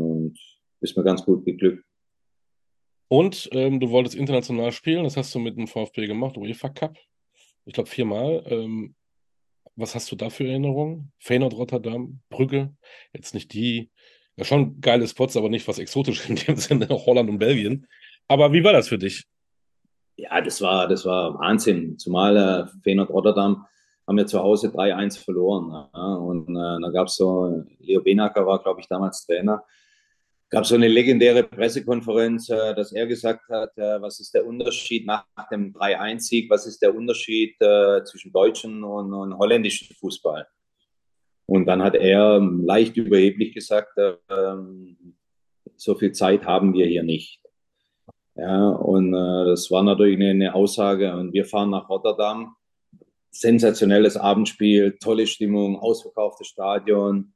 ist mir ganz gut geglückt. Und ähm, du wolltest international spielen, das hast du mit dem VfB gemacht, UEFA Cup. Ich glaube viermal. Ähm, was hast du da für Erinnerungen? Feyenoord Rotterdam, Brügge, jetzt nicht die, ja schon geile Spots, aber nicht was Exotisches in dem Sinne, (laughs) Holland und Belgien. Aber wie war das für dich? Ja, das war, das war Wahnsinn. Zumal äh, Feyenoord Rotterdam haben wir zu Hause 3-1 verloren. Ja. Und äh, da gab es so, Leo Benacker war, glaube ich, damals Trainer, gab so eine legendäre Pressekonferenz, äh, dass er gesagt hat, äh, was ist der Unterschied nach, dem 3-1-Sieg, was ist der Unterschied äh, zwischen deutschen und, und holländischen Fußball? Und dann hat er leicht überheblich gesagt, ähm, so viel Zeit haben wir hier nicht. Ja, und das war natürlich eine, eine, Aussage. Und wir fahren nach Rotterdam. Sensationelles Abendspiel, tolle Stimmung, ausverkauftes Stadion.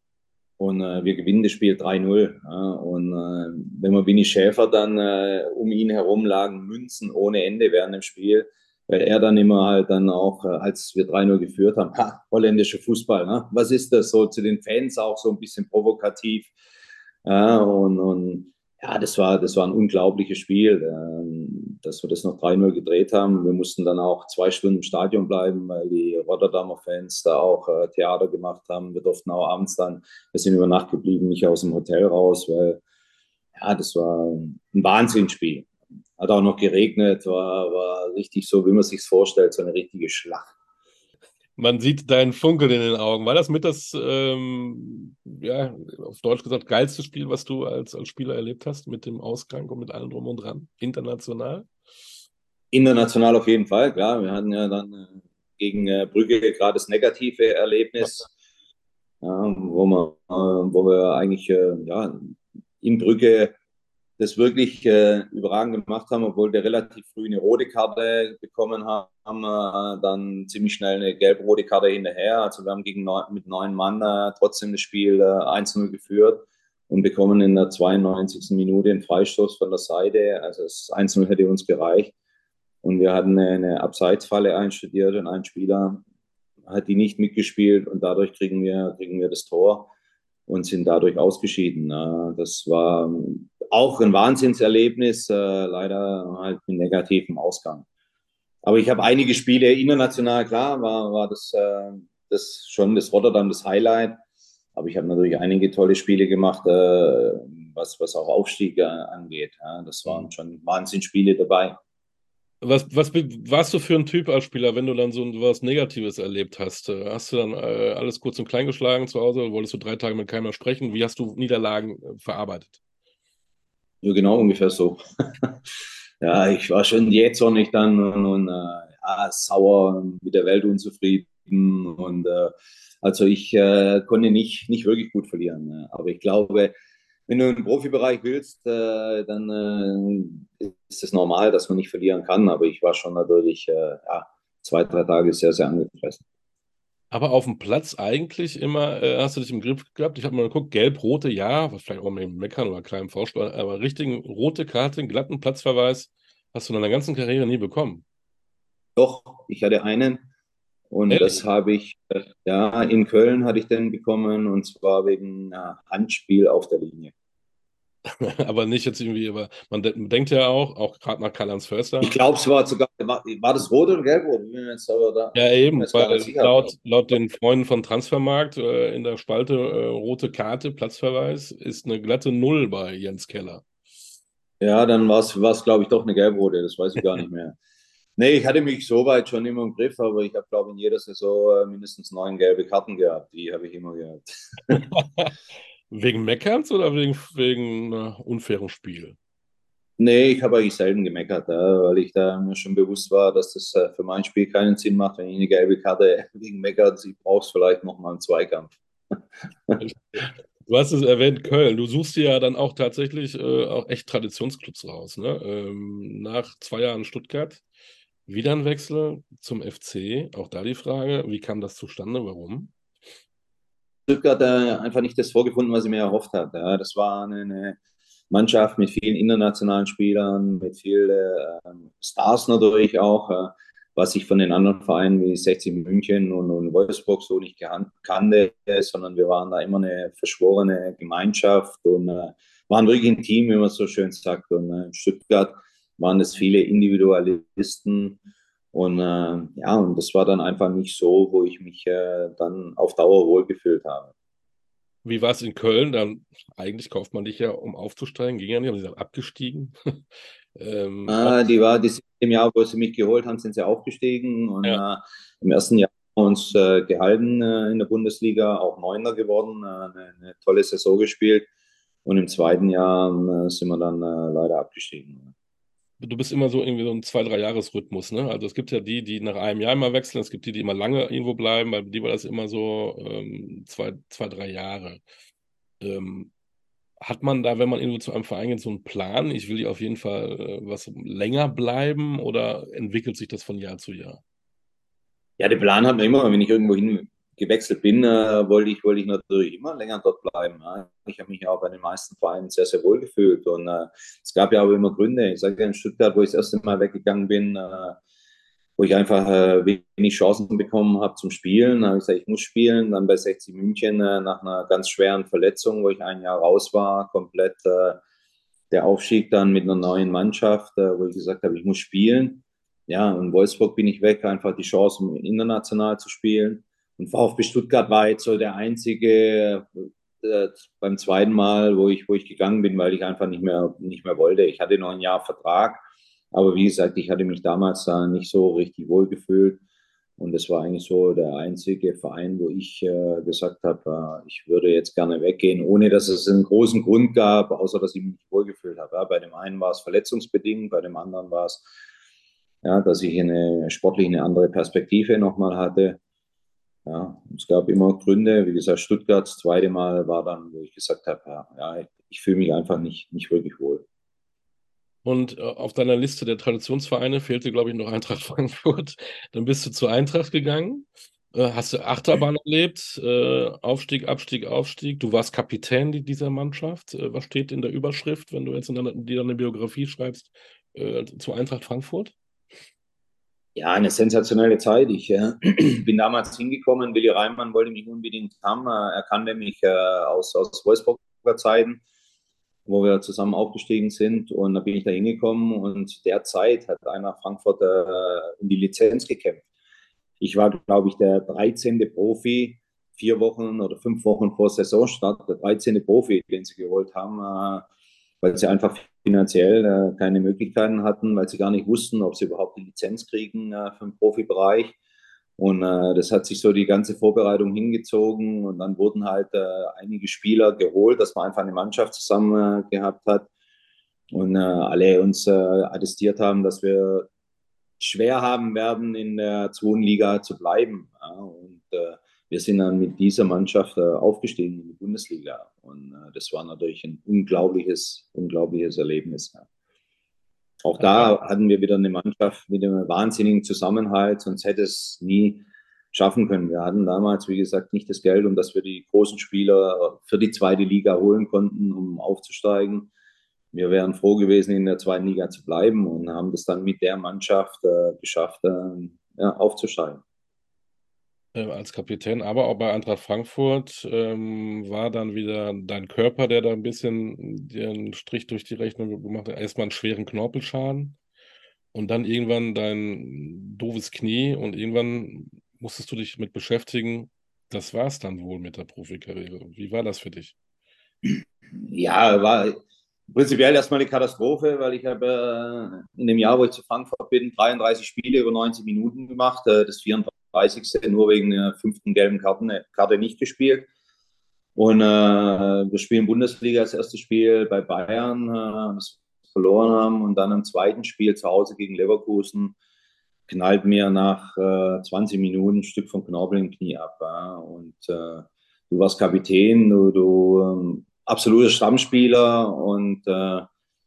Und äh, wir gewinnen das Spiel 3-0. Ja, und äh, wenn wir Winnie Schäfer dann äh, um ihn herum lagen, Münzen ohne Ende während dem Spiel, weil er dann immer halt dann auch, äh, als wir 3-0 geführt haben, ha, holländischer Fußball, ne? was ist das so zu den Fans auch so ein bisschen provokativ. Ja, und, und ja, das war, das war ein unglaubliches Spiel, ähm, dass wir das noch 3-0 gedreht haben. Wir mussten dann auch zwei Stunden im Stadion bleiben, weil die Rotterdamer Fans da auch äh, Theater gemacht haben. Wir durften auch abends dann, wir sind über Nacht geblieben, nicht aus dem Hotel raus, weil ja, das war ein Wahnsinnsspiel. Hat auch noch geregnet, war, war richtig so, wie man sich vorstellt, so eine richtige Schlacht man sieht deinen Funkeln in den Augen. War das mit das, ähm, ja, auf Deutsch gesagt, geilste Spiel, was du als, als Spieler erlebt hast, mit dem Ausgang und mit allem drum und dran, international? International auf jeden Fall, klar. Wir hatten ja dann äh, gegen äh, Brügge gerade das negative Erlebnis, ja, wo, wir, äh, wo wir eigentlich ja, in Brügge das wirklich äh, überragend gemacht haben, obwohl wir relativ früh eine rote Karte bekommen haben, wir dann ziemlich schnell eine gelb-rote Karte hinterher. Also wir haben gegen neun, mit neun Mann äh, trotzdem das Spiel äh, 1-0 geführt und bekommen in der 92. Minute einen Freistoß von der Seite. Also das 1-0 hätte uns gereicht. Und wir hatten eine, eine Abseitsfalle einstudiert und ein Spieler hat die nicht mitgespielt und dadurch kriegen wir, kriegen wir das Tor und sind dadurch ausgeschieden. Das war auch ein Wahnsinnserlebnis, äh, leider halt mit negativem Ausgang. Aber ich habe einige Spiele international, klar, war, war das, äh, das schon das Rotterdam das Highlight. Aber ich habe natürlich einige tolle Spiele gemacht, äh, was, was auch Aufstieg angeht. Das waren schon Wahnsinnsspiele dabei. Was, was warst du für ein Typ als Spieler, wenn du dann so was Negatives erlebt hast? Hast du dann äh, alles kurz und klein geschlagen zu Hause? Wolltest du drei Tage mit keiner sprechen? Wie hast du Niederlagen äh, verarbeitet? Ja, genau, ungefähr so. (laughs) ja, ich war schon jähzornig dann und, und äh, sauer, mit der Welt unzufrieden. Und äh, also ich äh, konnte nicht, nicht wirklich gut verlieren. Aber ich glaube, wenn du im Profibereich willst, äh, dann äh, ist es normal, dass man nicht verlieren kann. Aber ich war schon natürlich äh, ja, zwei, drei Tage sehr, sehr angefressen. Aber auf dem Platz eigentlich immer, äh, hast du dich im Griff gehabt? Ich habe mal geguckt, gelb-rote, ja, vielleicht auch mit dem Meckern oder kleinem Vorspiel, aber richtigen rote Karte, glatten Platzverweis hast du in deiner ganzen Karriere nie bekommen. Doch, ich hatte einen und Ehrlich? das habe ich, äh, ja, in Köln hatte ich den bekommen und zwar wegen äh, Handspiel auf der Linie. (laughs) aber nicht jetzt irgendwie, aber man de denkt ja auch, auch gerade nach Karl-Heinz Förster. Ich glaube, es war sogar, war, war das rot oder gelb? Oder? Ja, eben, weil laut, laut den Freunden von Transfermarkt äh, in der Spalte äh, rote Karte, Platzverweis, ist eine glatte Null bei Jens Keller. Ja, dann war es, glaube ich, doch eine gelb-rote, das weiß ich gar nicht mehr. (laughs) Nee, ich hatte mich soweit schon immer im Griff, aber ich habe, glaube ich, in jeder Saison äh, mindestens neun gelbe Karten gehabt. Die habe ich immer gehabt. (laughs) wegen Meckerns oder wegen, wegen uh, unfairem Spiel? Nee, ich habe eigentlich selten gemeckert, ja, weil ich da mir schon bewusst war, dass das äh, für mein Spiel keinen Sinn macht, wenn ich eine gelbe Karte (laughs) wegen Meckert, ich brauche es vielleicht nochmal einen Zweikampf. (laughs) Du hast es erwähnt, Köln. Du suchst dir ja dann auch tatsächlich äh, auch echt Traditionsclubs raus. Ne? Ähm, nach zwei Jahren Stuttgart wieder ein Wechsel zum FC. Auch da die Frage, wie kam das zustande? Warum? Stuttgart äh, einfach nicht das vorgefunden, was ich mir erhofft hatte. Das war eine, Mannschaft mit vielen internationalen Spielern, mit vielen äh, Stars natürlich auch, äh, was ich von den anderen Vereinen wie 60 München und, Wolfsburg so nicht kannte, sondern wir waren da immer eine verschworene Gemeinschaft und waren wirklich ein Team, wie man so schön sagt. Und Stuttgart waren es viele Individualisten. Und äh, ja, und das war dann einfach nicht so, wo ich mich äh, dann auf Dauer wohlgefühlt habe. Wie war es in Köln? Dann eigentlich kauft man dich ja, um aufzusteigen. Ging ja nicht, haben sie dann abgestiegen. (laughs) ähm, ah, die war das im Jahr, wo sie mich geholt haben, sind sie aufgestiegen. Und ja. äh, im ersten Jahr uns äh, gehalten äh, in der Bundesliga, auch Neuner geworden, äh, eine, eine, tolle Saison gespielt. Und im zweiten Jahr sind wir dann leider abgestiegen. Du bist immer so irgendwie so ein zwei, drei Jahresrhythmus, ne? Also es gibt ja die, die nach einem Jahr immer wechseln, es gibt die, die immer lange irgendwo bleiben, bei die war das immer so ähm, zwei, zwei, drei Jahre. Ähm, hat man da, wenn man irgendwo zu einem Verein geht, so einen Plan? Ich will hier auf jeden Fall äh, was länger bleiben oder entwickelt sich das von Jahr zu Jahr? Ja, den Plan hat man immer, wenn ich irgendwo hin gewechselt bin, äh, wollte, ich, wollte ich natürlich immer länger dort bleiben. Ich habe mich auch bei den meisten Vereinen sehr, sehr wohl gefühlt. Und äh, es gab ja auch immer Gründe. Ich sage ja in Stuttgart, wo ich das erste Mal weggegangen bin, äh, wo ich einfach wenig Chancen bekommen habe zum Spielen. Da habe ich gesagt, ich muss spielen. Dann bei 60 München nach einer ganz schweren Verletzung, wo ich ein Jahr raus war, komplett der Aufstieg dann mit einer neuen Mannschaft, wo ich gesagt habe, ich muss spielen. Ja, in Wolfsburg bin ich weg, einfach die Chance, international zu spielen. Und VfB Stuttgart war jetzt so der einzige äh, beim zweiten Mal, wo ich, wo ich gegangen bin, weil ich einfach nicht mehr, nicht mehr wollte. Ich hatte noch ein Jahr Vertrag, aber wie gesagt, ich hatte mich damals da nicht so richtig wohl gefühlt. Und das war eigentlich so der einzige Verein, wo ich äh, gesagt habe, äh, ich würde jetzt gerne weggehen, ohne dass es einen großen Grund gab, außer dass ich mich wohlgefühlt habe. Ja, bei dem einen war es verletzungsbedingt, bei dem anderen war es, ja, dass ich eine sportlich eine andere Perspektive nochmal hatte. Ja, es gab immer Gründe. Wie gesagt, Stuttgart das zweite Mal war dann, wo ich gesagt habe, ja, ich fühle mich einfach nicht, nicht wirklich wohl. Und äh, auf deiner Liste der Traditionsvereine fehlte, glaube ich, noch Eintracht Frankfurt. (laughs) Dann bist du zur Eintracht gegangen. Äh, hast du Achterbahn erlebt? Äh, Aufstieg, Abstieg, Aufstieg. Du warst Kapitän dieser Mannschaft. Was steht in der Überschrift, wenn du jetzt in deiner, dir eine Biografie schreibst, zu Eintracht Frankfurt? Ja, eine sensationelle Zeit. Ich äh, (clears throat) bin damals hingekommen, Willi Reimann wollte mich unbedingt haben. Er kannte mich äh, aus, aus Wolfsburger Zeiten, wo wir zusammen aufgestiegen sind. Und da bin ich da hingekommen und derzeit hat einer Frankfurt äh, um die Lizenz gekämpft. Ich war, glaube ich, der 13. Profi, vier Wochen oder fünf Wochen vor Saisonstart, der 13. Profi, den sie geholt haben, äh, weil sie einfach finanziell äh, keine Möglichkeiten hatten, weil sie gar nicht wussten, ob sie überhaupt die Lizenz kriegen äh, für den Profibereich. Und äh, das hat sich so die ganze Vorbereitung hingezogen und dann wurden halt äh, einige Spieler geholt, dass man einfach eine Mannschaft zusammen äh, gehabt hat und äh, alle uns attestiert haben, dass wir schwer haben werden, in der zweiten Liga zu bleiben. Ja, und wir sind dann mit dieser Mannschaft aufgestiegen in die Bundesliga. Und äh, das war natürlich ein unglaubliches, unglaubliches Erlebnis. Auch da hatten wir wieder eine Mannschaft mit einem wahnsinnigen Zusammenhalt, sonst hätte es nie schaffen können. Wir hatten damals, wie gesagt, nicht das Geld, um dass wir die großen Spieler für die zweite Liga holen konnten, um aufzusteigen. Wir wären froh gewesen, in der zweiten Liga zu bleiben und haben das dann mit der Mannschaft äh, geschafft, äh, ja, aufzusteigen. Äh, als Kapitän, aber auch bei Eintracht Frankfurt ähm, war dann wieder dein Körper, der da ein bisschen den Strich durch die Rechnung gemacht hat. Erstmal einen schweren Knorpelschaden und dann irgendwann dein doofes Knie und irgendwann musstest du dich mit beschäftigen. Das war es dann wohl mit der Profikarriere. Wie war das für dich? Ja, war prinzipiell erstmal eine Katastrophe, weil ich habe äh, in dem Jahr, wo ich zu Frankfurt bin, 33 Spiele über 90 Minuten gemacht. Äh, das 34 30. nur wegen der fünften gelben Karten, Karte nicht gespielt. Und äh, wir spielen Bundesliga das erste Spiel bei Bayern, äh, das verloren haben. Und dann im zweiten Spiel zu Hause gegen Leverkusen knallt mir nach äh, 20 Minuten ein Stück vom Knorpel im Knie ab. Ja. Und äh, du warst Kapitän, du, du ähm, absoluter Stammspieler und äh,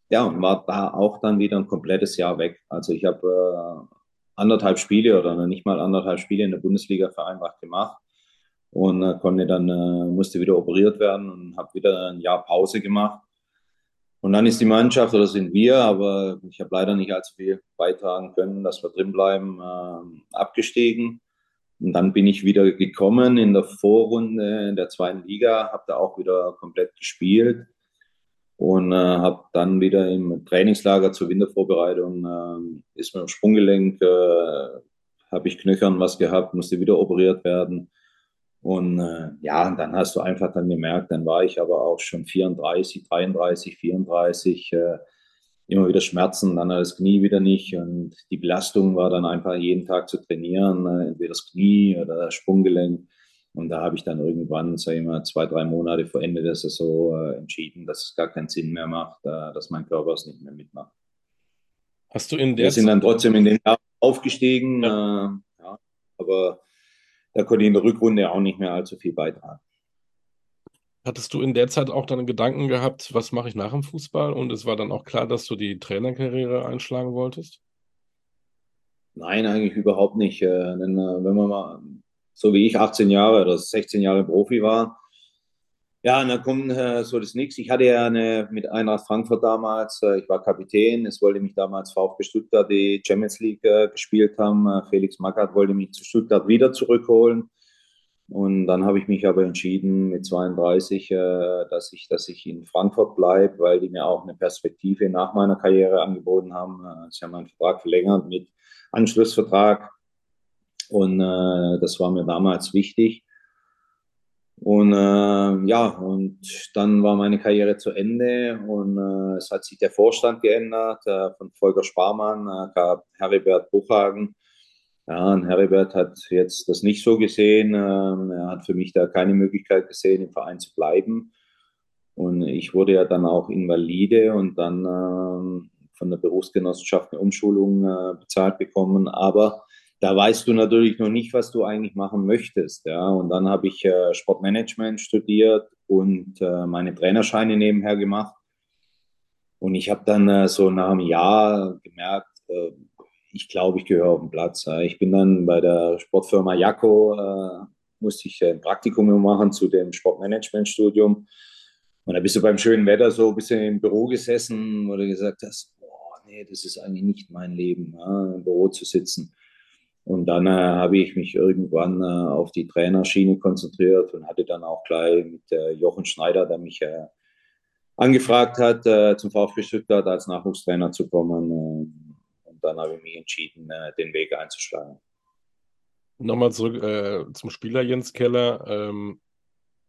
ja, und war da auch dann wieder ein komplettes Jahr weg. Also ich habe äh, anderthalb Spiele oder nicht mal anderthalb Spiele in der Bundesliga vereinbart gemacht und äh, konnte dann, äh, musste wieder operiert werden und habe wieder ein Jahr Pause gemacht. Und dann ist die Mannschaft, oder sind wir, aber ich habe leider nicht allzu viel beitragen können, dass wir drin bleiben, äh, abgestiegen. Und dann bin ich wieder gekommen in der Vorrunde in der zweiten Liga, habe da auch wieder komplett gespielt und äh, habe dann wieder im Trainingslager zur Wintervorbereitung äh, ist mir im Sprunggelenk, äh, habe ich knöchern was gehabt, musste wieder operiert werden. Und äh, ja, dann hast du einfach dann gemerkt, dann war ich aber auch schon 34, 33, 34. Äh, immer wieder Schmerzen, dann das Knie wieder nicht. Und die Belastung war dann einfach jeden Tag zu trainieren, äh, entweder das Knie oder das Sprunggelenk. Und da habe ich dann irgendwann, sage ich mal, zwei, drei Monate vor Ende der Saison äh, entschieden, dass es gar keinen Sinn mehr macht, äh, dass mein Körper es nicht mehr mitmacht. Hast du in der Wir sind dann trotzdem in den Jahr aufgestiegen, ja. Äh, ja, aber da konnte ich in der Rückrunde auch nicht mehr allzu viel beitragen. Hattest du in der Zeit auch deine Gedanken gehabt, was mache ich nach dem Fußball? Und es war dann auch klar, dass du die Trainerkarriere einschlagen wolltest? Nein, eigentlich überhaupt nicht. Äh, denn äh, wenn man mal, so wie ich 18 Jahre oder 16 Jahre Profi war, ja, und dann kommt äh, so das Nix. Ich hatte ja eine, mit Eintracht Frankfurt damals, äh, ich war Kapitän, es wollte mich damals VfB Stuttgart die Champions League äh, gespielt haben. Äh, Felix Magath wollte mich zu Stuttgart wieder zurückholen. Und dann habe ich mich aber entschieden mit 32, äh, dass, ich, dass ich in Frankfurt bleibe, weil die mir auch eine Perspektive nach meiner Karriere angeboten haben. Äh, sie haben meinen Vertrag verlängert mit Anschlussvertrag. Und äh, das war mir damals wichtig. Und äh, ja, und dann war meine Karriere zu Ende und äh, es hat sich der Vorstand geändert. Äh, von Volker Sparmann äh, gab Heribert Buchhagen ja, und Heribert hat jetzt das nicht so gesehen. Ähm, er hat für mich da keine Möglichkeit gesehen, im Verein zu bleiben. Und ich wurde ja dann auch Invalide und dann ähm, von der Berufsgenossenschaft eine Umschulung äh, bezahlt bekommen. Aber da weißt du natürlich noch nicht, was du eigentlich machen möchtest. Ja? Und dann habe ich äh, Sportmanagement studiert und äh, meine Trainerscheine nebenher gemacht. Und ich habe dann äh, so nach einem Jahr gemerkt, äh, ich glaube, ich gehöre auf den Platz. Ich bin dann bei der Sportfirma Jaco, äh, musste ich ein Praktikum machen zu dem Sportmanagementstudium. Und da bist du beim schönen Wetter so ein bisschen im Büro gesessen, wo du gesagt hast, boah, nee, das ist eigentlich nicht mein Leben, ja, im Büro zu sitzen. Und dann äh, habe ich mich irgendwann äh, auf die Trainerschiene konzentriert und hatte dann auch gleich mit äh, Jochen Schneider, der mich äh, angefragt hat, äh, zum VfB Stuttgart als Nachwuchstrainer zu kommen äh, und dann habe ich mich entschieden, den Weg einzuschlagen. Nochmal zurück zum Spieler Jens Keller. Ähm,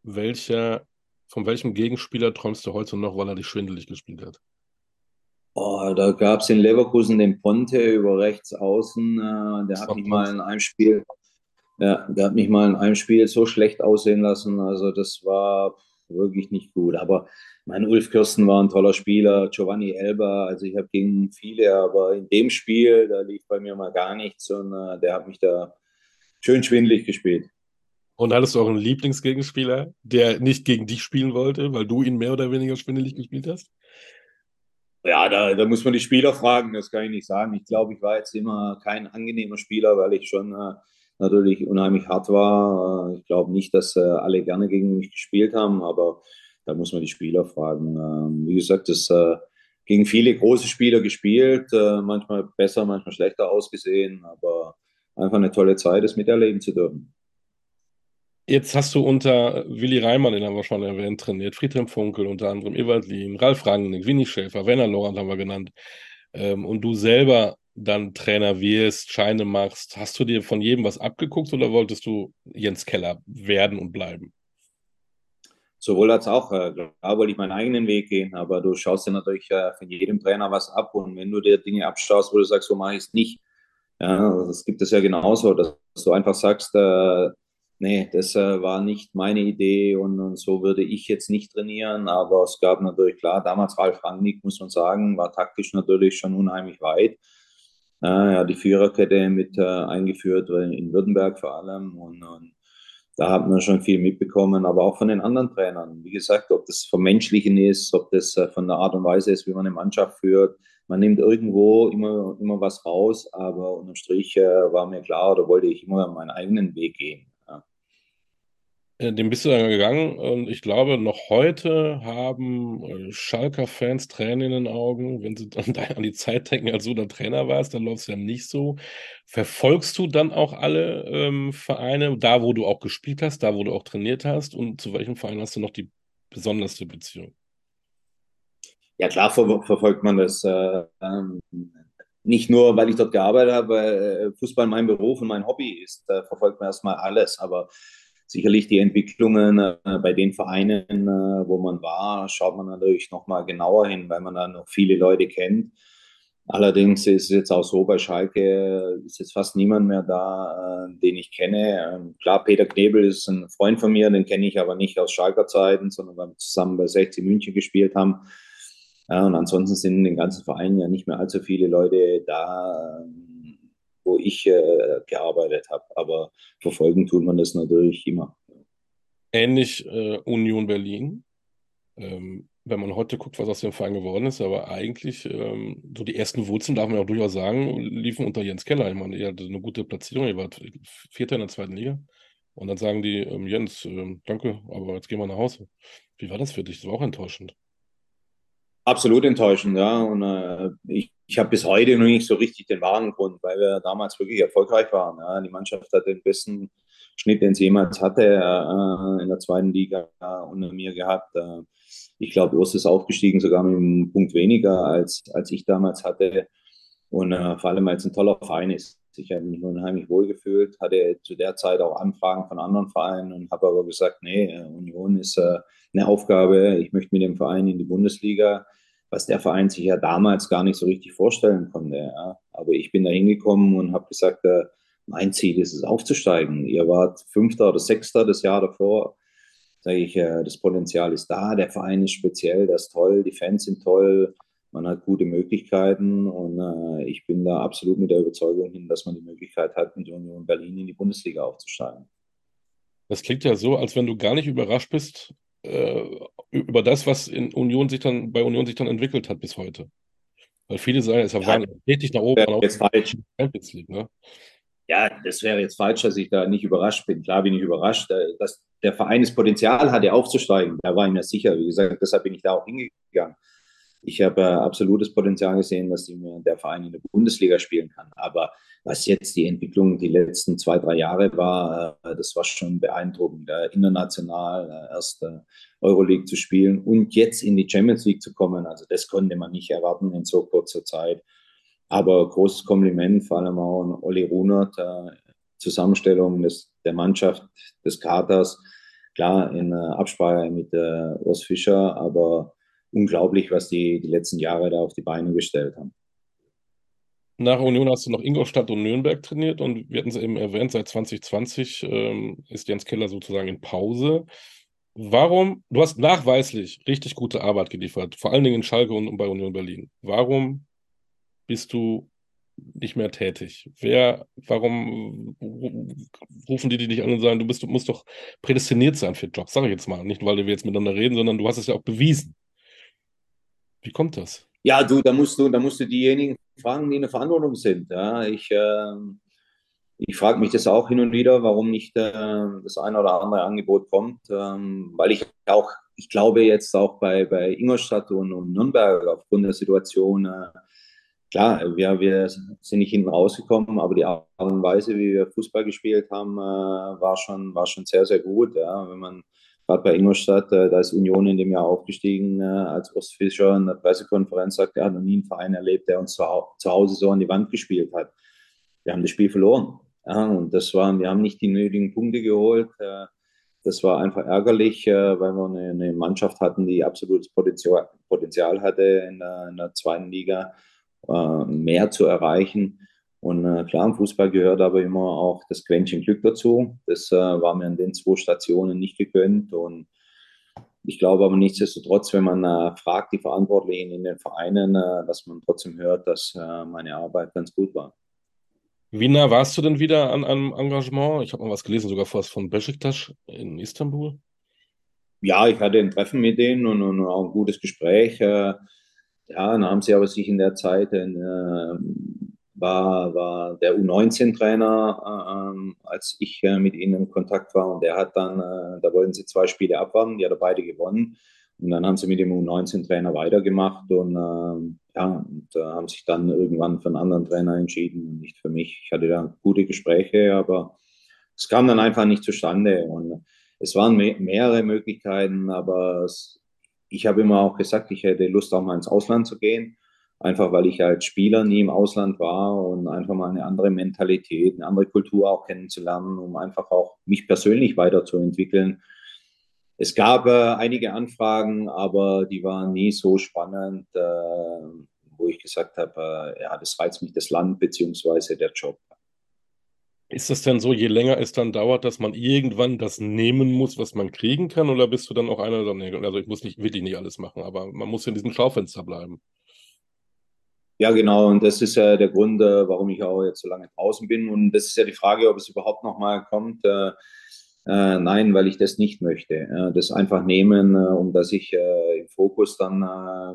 welcher, von welchem Gegenspieler träumst du heute noch, weil er dich schwindelig gespielt hat? Oh, da gab es in Leverkusen den Ponte über rechts außen. Äh, der hat mich mal in einem Spiel, ja, der hat mich mal in einem Spiel so schlecht aussehen lassen. Also das war wirklich nicht gut. Aber mein Ulf Kirsten war ein toller Spieler, Giovanni Elba, also ich habe gegen viele, aber in dem Spiel, da lief bei mir mal gar nichts und äh, der hat mich da schön schwindlig gespielt. Und hattest du auch einen Lieblingsgegenspieler, der nicht gegen dich spielen wollte, weil du ihn mehr oder weniger schwindelig gespielt hast? Ja, da, da muss man die Spieler fragen, das kann ich nicht sagen. Ich glaube, ich war jetzt immer kein angenehmer Spieler, weil ich schon äh, natürlich unheimlich hart war. Äh, ich glaube nicht, dass äh, alle gerne gegen mich gespielt haben, aber da muss man die Spieler fragen. Ähm, wie gesagt, es äh, gegen viele große Spieler gespielt, manchmal besser, manchmal schlechter ausgesehen, aber einfach eine tolle Zeit, es miterleben zu dürfen. Jetzt hast du unter Willi Reimann, den haben wir schon erwähnt, trainiert, Friedhelm Funkel unter anderem, Ewald Lien, Ralf Rangnick, Winnie Schäfer, Werner Lorand haben wir genannt. Ähm, und du selber dann Trainer wirst, Scheine machst, hast du dir von jedem was abgeguckt oder wolltest du Jens Keller werden und bleiben? Sowohl als auch, äh, klar wollte ich meinen eigenen Weg gehen, aber du schaust dir natürlich äh, von jedem Trainer was ab und wenn du dir Dinge abschaust, wo du sagst, so mache ich es nicht, ja, das gibt es ja genauso, dass du einfach sagst, äh, nee, das äh, war nicht meine Idee und, und, so würde ich jetzt nicht trainieren, aber es gab natürlich, klar, damals Ralf Rangnick, muss man sagen, war taktisch natürlich schon unheimlich weit ja, ja, die Viererkette mit äh, eingeführt, in Württemberg vor allem. Und, und, da hat man schon viel mitbekommen, aber auch von den anderen Trainern. Wie gesagt, ob das vom Menschlichen ist, ob das äh, von der Art und Weise ist, wie man eine Mannschaft führt. Man nimmt irgendwo immer, immer was raus, aber unterm Strich äh, war mir klar oder wollte ich immer meinen eigenen Weg gehen. Äh, den bist du dann gegangen und ich glaube, noch heute haben äh, Schalker-Fans Tränen in den Augen, wenn sie dann (laughs) an die Zeit denken, als du dann Trainer warst, dann läuft es ja nicht so. Verfolgst du dann auch alle ähm, Vereine, da wo du auch gespielt hast, da wo du auch trainiert hast und zu welchem Verein hast du noch die besonderste Beziehung? Ja, klar ver verfolgt man das. Äh, ähm, nicht nur, weil ich dort gearbeitet habe, weil äh, Fußball mein Beruf und mein Hobby ist, da verfolgt man erstmal alles, aber sicherlich die Entwicklungen äh, bei den Vereinen, äh, wo man war, schaut man natürlich nochmal genauer hin, weil man da noch viele Leute kennt. Allerdings ist es jetzt auch so, bei Schalke ist jetzt fast niemand mehr da, äh, den ich kenne. Ähm, klar, Peter Knebel ist ein Freund von mir, den kenne ich aber nicht aus Schalker Zeiten, sondern weil wir zusammen bei 60 München gespielt haben. Ja, und ansonsten sind in den ganzen Vereinen ja nicht mehr allzu viele Leute da, ich äh, gearbeitet habe. Aber verfolgen tut man das natürlich immer. Ähnlich äh, Union Berlin. Ähm, wenn man heute guckt, was aus dem Verein geworden ist, aber eigentlich ähm, so die ersten Wurzeln, darf man auch durchaus sagen, liefen unter Jens Keller. Ich meine, er hatte eine gute Platzierung, er war Vierter in der zweiten Liga. Und dann sagen die, ähm, Jens, ähm, danke, aber jetzt gehen wir nach Hause. Wie war das für dich? Das war auch enttäuschend. Absolut enttäuschend, ja. Und äh, ich, ich habe bis heute noch nicht so richtig den wahren Grund, weil wir damals wirklich erfolgreich waren. Ja. Die Mannschaft hat den besten Schnitt, den sie jemals hatte, äh, in der zweiten Liga äh, unter mir gehabt. Äh, ich glaube, Urs ist aufgestiegen, sogar mit einem Punkt weniger, als, als ich damals hatte. Und äh, vor allem, weil es ein toller Verein ist. Ich habe mich unheimlich wohl gefühlt, hatte zu der Zeit auch Anfragen von anderen Vereinen und habe aber gesagt, nee, Union ist äh, eine Aufgabe. Ich möchte mit dem Verein in die Bundesliga was der Verein sich ja damals gar nicht so richtig vorstellen konnte. Ja. Aber ich bin da hingekommen und habe gesagt, äh, mein Ziel ist es aufzusteigen. Ihr wart Fünfter oder Sechster das Jahr davor. Sage ich, äh, das Potenzial ist da, der Verein ist speziell, das ist toll, die Fans sind toll, man hat gute Möglichkeiten und äh, ich bin da absolut mit der Überzeugung hin, dass man die Möglichkeit hat, mit Union Berlin in die Bundesliga aufzusteigen. Das klingt ja so, als wenn du gar nicht überrascht bist, äh, über das, was in Union sich dann, bei Union sich dann entwickelt hat bis heute. Weil viele sagen, es ja, war stetig nach oben. Jetzt falsch. League, ne? Ja, das wäre jetzt falsch, dass ich da nicht überrascht bin. Klar bin ich überrascht, äh, dass der Verein das Potenzial hatte, aufzusteigen. Da war ich mir sicher. Wie gesagt, deshalb bin ich da auch hingegangen. Ich habe äh, absolutes Potenzial gesehen, dass der Verein in der Bundesliga spielen kann. Aber was jetzt die Entwicklung die letzten zwei, drei Jahre war, äh, das war schon beeindruckend. Äh, international erst Euroleague zu spielen und jetzt in die Champions League zu kommen. Also das konnte man nicht erwarten in so kurzer Zeit. Aber großes Kompliment, vor allem auch an Olli Runert, Zusammenstellung des, der Mannschaft, des Katers. Klar, in Absprache mit Urs Fischer, aber unglaublich, was die die letzten Jahre da auf die Beine gestellt haben. Nach Union hast du noch Ingolstadt und Nürnberg trainiert und wir hatten es eben erwähnt, seit 2020 ähm, ist Jens Keller sozusagen in Pause. Warum, du hast nachweislich richtig gute Arbeit geliefert, vor allen Dingen in Schalke und bei Union Berlin. Warum bist du nicht mehr tätig? Wer, warum rufen die dich nicht an und sagen, du bist, du musst doch prädestiniert sein für Jobs? Sag ich jetzt mal. Nicht, weil wir jetzt miteinander reden, sondern du hast es ja auch bewiesen. Wie kommt das? Ja, du, da musst du, da musst du diejenigen fragen, die in der Verantwortung sind. Ja, ich, äh, ich frage mich das auch hin und wieder, warum nicht äh, das eine oder andere Angebot kommt, ähm, weil ich auch, ich glaube jetzt auch bei, bei Ingolstadt und, und Nürnberg aufgrund der Situation, äh, klar, wir, wir sind nicht hinten rausgekommen, aber die Art und Weise, wie wir Fußball gespielt haben, äh, war, schon, war schon sehr, sehr gut. Ja, wenn man gerade bei Ingolstadt, äh, da ist Union in dem Jahr aufgestiegen, äh, als Ostfischer in der Pressekonferenz sagt, er hat noch nie einen Verein erlebt, der uns zu, zu Hause so an die Wand gespielt hat. Wir haben das Spiel verloren. Ja, und das war, wir haben nicht die nötigen Punkte geholt. Äh, das war einfach ärgerlich, weil wir eine, eine, Mannschaft hatten, die absolutes Potenzial, Potenzial hatte, in der, in der zweiten Liga mehr zu erreichen. Und äh, klar, im Fußball gehört aber immer auch das Quäntchen Glück dazu. Das äh, war mir an den zwei Stationen nicht gegönnt. Und ich glaube aber nichtsdestotrotz, wenn man äh, fragt, die Verantwortlichen in den Vereinen, äh, dass man trotzdem hört, dass äh, meine Arbeit ganz gut war. Wie nah warst du denn wieder an einem Engagement? Ich habe mal was gelesen, sogar fast von Besiktas in Istanbul. Ja, ich hatte ein Treffen mit denen und, und auch ein gutes Gespräch. Äh, ja, dann haben sie aber sich in der Zeit ein, war, war der U19-Trainer, äh, als ich äh, mit ihnen in Kontakt war. Und der hat dann, äh, da wollten sie zwei Spiele abwarten, die hat er beide gewonnen. Und dann haben sie mit dem U19-Trainer weitergemacht und ähm, ja, und äh, haben sich dann irgendwann für einen anderen Trainer entschieden, nicht für mich. Ich hatte da gute Gespräche, aber es kam dann einfach nicht zustande. Und es waren me mehrere Möglichkeiten, aber es, ich habe immer auch gesagt, ich hätte Lust, auch mal ins Ausland zu gehen. Einfach weil ich als Spieler nie im Ausland war und einfach mal eine andere Mentalität, eine andere Kultur auch kennenzulernen, um einfach auch mich persönlich weiterzuentwickeln. Es gab äh, einige Anfragen, aber die waren nie so spannend, äh, wo ich gesagt habe, äh, ja, das reizt mich das Land beziehungsweise der Job. Ist das denn so, je länger es dann dauert, dass man irgendwann das nehmen muss, was man kriegen kann? Oder bist du dann auch einer, der also ich muss nicht wirklich nicht alles machen, aber man muss in diesem Schaufenster bleiben? Ja, genau. Und das ist ja der Grund, äh, warum ich auch jetzt so lange draußen bin. Und das ist ja die Frage, ob es überhaupt nochmal kommt. Äh, äh, nein, weil ich das nicht möchte. Äh, das einfach nehmen, äh, um dass ich im Fokus dann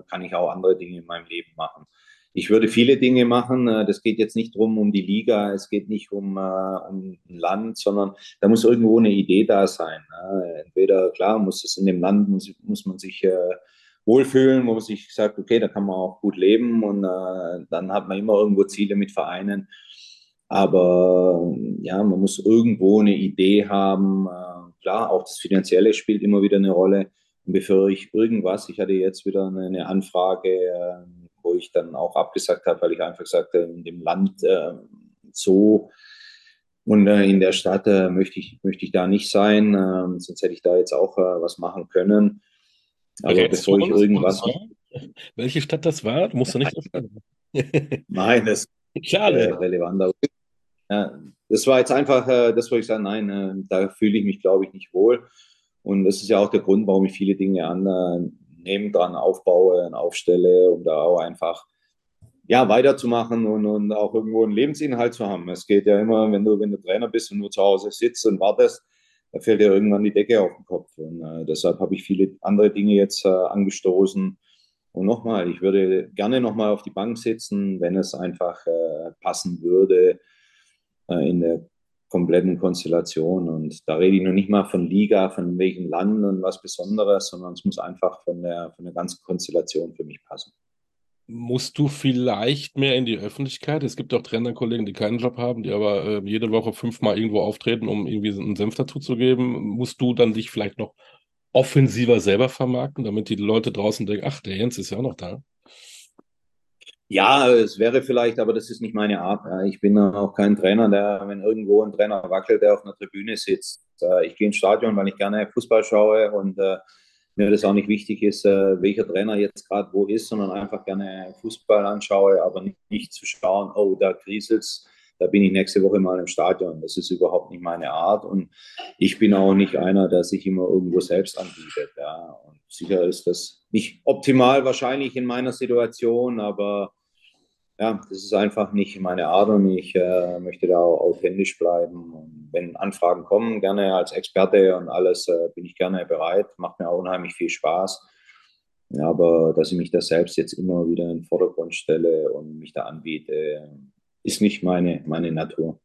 kann ich auch andere Dinge in meinem Leben machen. Ich würde viele Dinge machen. Das geht jetzt nicht drum um die Liga, es geht nicht um, um ein Land, sondern da muss irgendwo eine Idee da sein. Entweder, klar, muss es in dem Land, muss, muss man sich wohlfühlen, wo man sich sagt, okay, da kann man auch gut leben und äh, dann hat man immer irgendwo Ziele mit Vereinen. Aber ja, man muss irgendwo eine Idee haben. Äh, klar, auch das Finanzielle spielt immer wieder eine Rolle. Und bevor ich irgendwas, ich hatte jetzt wieder eine, eine Anfrage, äh, wo ich dann auch abgesagt habe, weil ich einfach sagte, in dem Land äh, so und äh, in der Stadt äh, möchte, ich, möchte ich da nicht sein, sonst hätte ich da jetzt auch was machen können. Aber okay, bevor ich irgendwas. Welche Stadt das war, musst du nicht sagen. (laughs) (laughs) nein, das ist äh, relevant. Ja, das war jetzt einfach, äh, das wollte ich sagen, nein, äh, da fühle ich mich, glaube ich, nicht wohl. Und das ist ja auch der Grund, warum ich viele Dinge an äh, nebendran aufbaue und aufstelle, um da auch einfach ja, weiterzumachen und, und auch irgendwo einen Lebensinhalt zu haben. Es geht ja immer, wenn du, wenn du Trainer bist und nur zu Hause sitzt und wartest, da fällt ja irgendwann die Decke auf den Kopf. Und äh, deshalb habe ich viele andere Dinge jetzt äh, angestoßen. Und nochmal, ich würde gerne nochmal auf die Bank sitzen, wenn es einfach äh, passen würde äh, in der kompletten Konstellation. Und da rede ich noch nicht mal von Liga, von welchem Land und was Besonderes, sondern es muss einfach von der, von der ganzen Konstellation für mich passen. Musst du vielleicht mehr in die Öffentlichkeit? Es gibt auch Trainerkollegen, die keinen Job haben, die aber äh, jede Woche fünfmal irgendwo auftreten, um irgendwie einen Senf dazu zu geben. Musst du dann dich vielleicht noch offensiver selber vermarkten, damit die Leute draußen denken, ach, der Jens ist ja auch noch da? Ja, es wäre vielleicht, aber das ist nicht meine Art. Ich bin auch kein Trainer, der, wenn irgendwo ein Trainer wackelt, der auf einer Tribüne sitzt. Äh, ich gehe ins Stadion, weil ich gerne Fußball schaue und äh, mir das auch nicht wichtig ist, äh, welcher Trainer jetzt gerade wo ist, sondern einfach gerne Fußball anschaue, aber nicht, nicht zu schauen, oh, da kriselt's, da bin ich nächste Woche mal im Stadion. Das ist überhaupt nicht meine Art und ich bin auch nicht einer, der sich immer irgendwo selbst anbietet. Ja. Und sicher ist das nicht optimal wahrscheinlich in meiner Situation, aber ja, das ist einfach nicht meine Art und ich äh, möchte da auch authentisch bleiben. Und wenn Anfragen kommen, gerne als Experte und alles, äh, bin ich gerne bereit. Macht mir auch unheimlich viel Spaß. Ja, aber dass ich mich da selbst jetzt immer wieder in den Vordergrund stelle und mich da anbiete, ist nicht meine, meine Natur.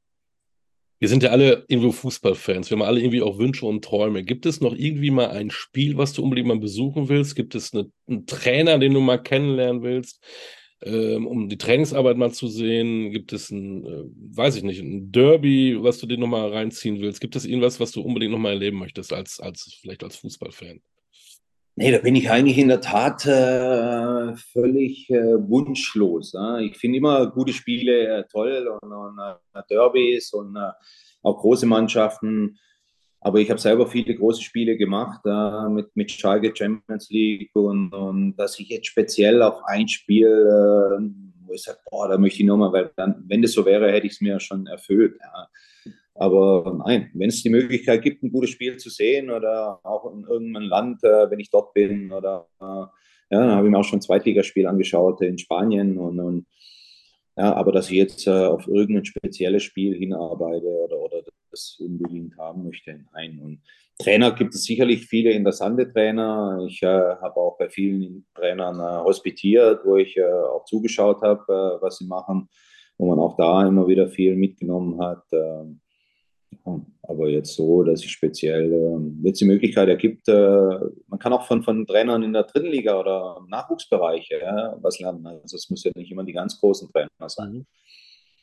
Wir sind ja alle irgendwo Fußballfans. Wir haben alle irgendwie auch Wünsche und Träume. Gibt es noch irgendwie mal ein Spiel, was du unbedingt mal besuchen willst? Gibt es eine, einen Trainer, den du mal kennenlernen willst? Ähm, um die Trainingsarbeit mal zu sehen? Gibt es ein, äh, weiß ich nicht, ein Derby, was du dir nochmal reinziehen willst? Gibt es irgendwas, was du unbedingt nochmal erleben möchtest, als, als vielleicht als Fußballfan? Nee, da bin ich eigentlich in der Tat äh, völlig äh, wunschlos. Ne? Ich finde immer gute Spiele äh, toll und, und äh, Derbys und äh, auch große Mannschaften. Aber ich habe selber viele große Spiele gemacht äh, mit, mit Schalke Champions League und, und dass ich jetzt speziell auf ein Spiel, äh, wo ich sage, boah, da möchte ich nochmal, weil dann, wenn das so wäre, hätte ich es mir schon erfüllt. Ja. Aber nein, wenn es die Möglichkeit gibt, ein gutes Spiel zu sehen oder auch in irgendeinem Land, äh, wenn ich dort bin oder äh, ja, dann habe ich mir auch schon ein Zweitligaspiel angeschaut in Spanien und, und ja, aber dass ich jetzt äh, auf irgendein spezielles Spiel hinarbeite oder, oder das unbedingt haben möchte, nein. Und Trainer gibt es sicherlich viele interessante Trainer. Ich äh, habe auch bei vielen Trainern äh, hospitiert, wo ich äh, auch zugeschaut habe, äh, was sie machen, wo man auch da immer wieder viel mitgenommen hat. Ähm, aber jetzt so, dass ich speziell äh, jetzt die Möglichkeit ergibt, äh, man kann auch von, von Trainern in der dritten Liga oder Nachwuchsbereich was lernen. Also es muss ja nicht immer die ganz großen Trainer sein. Mhm.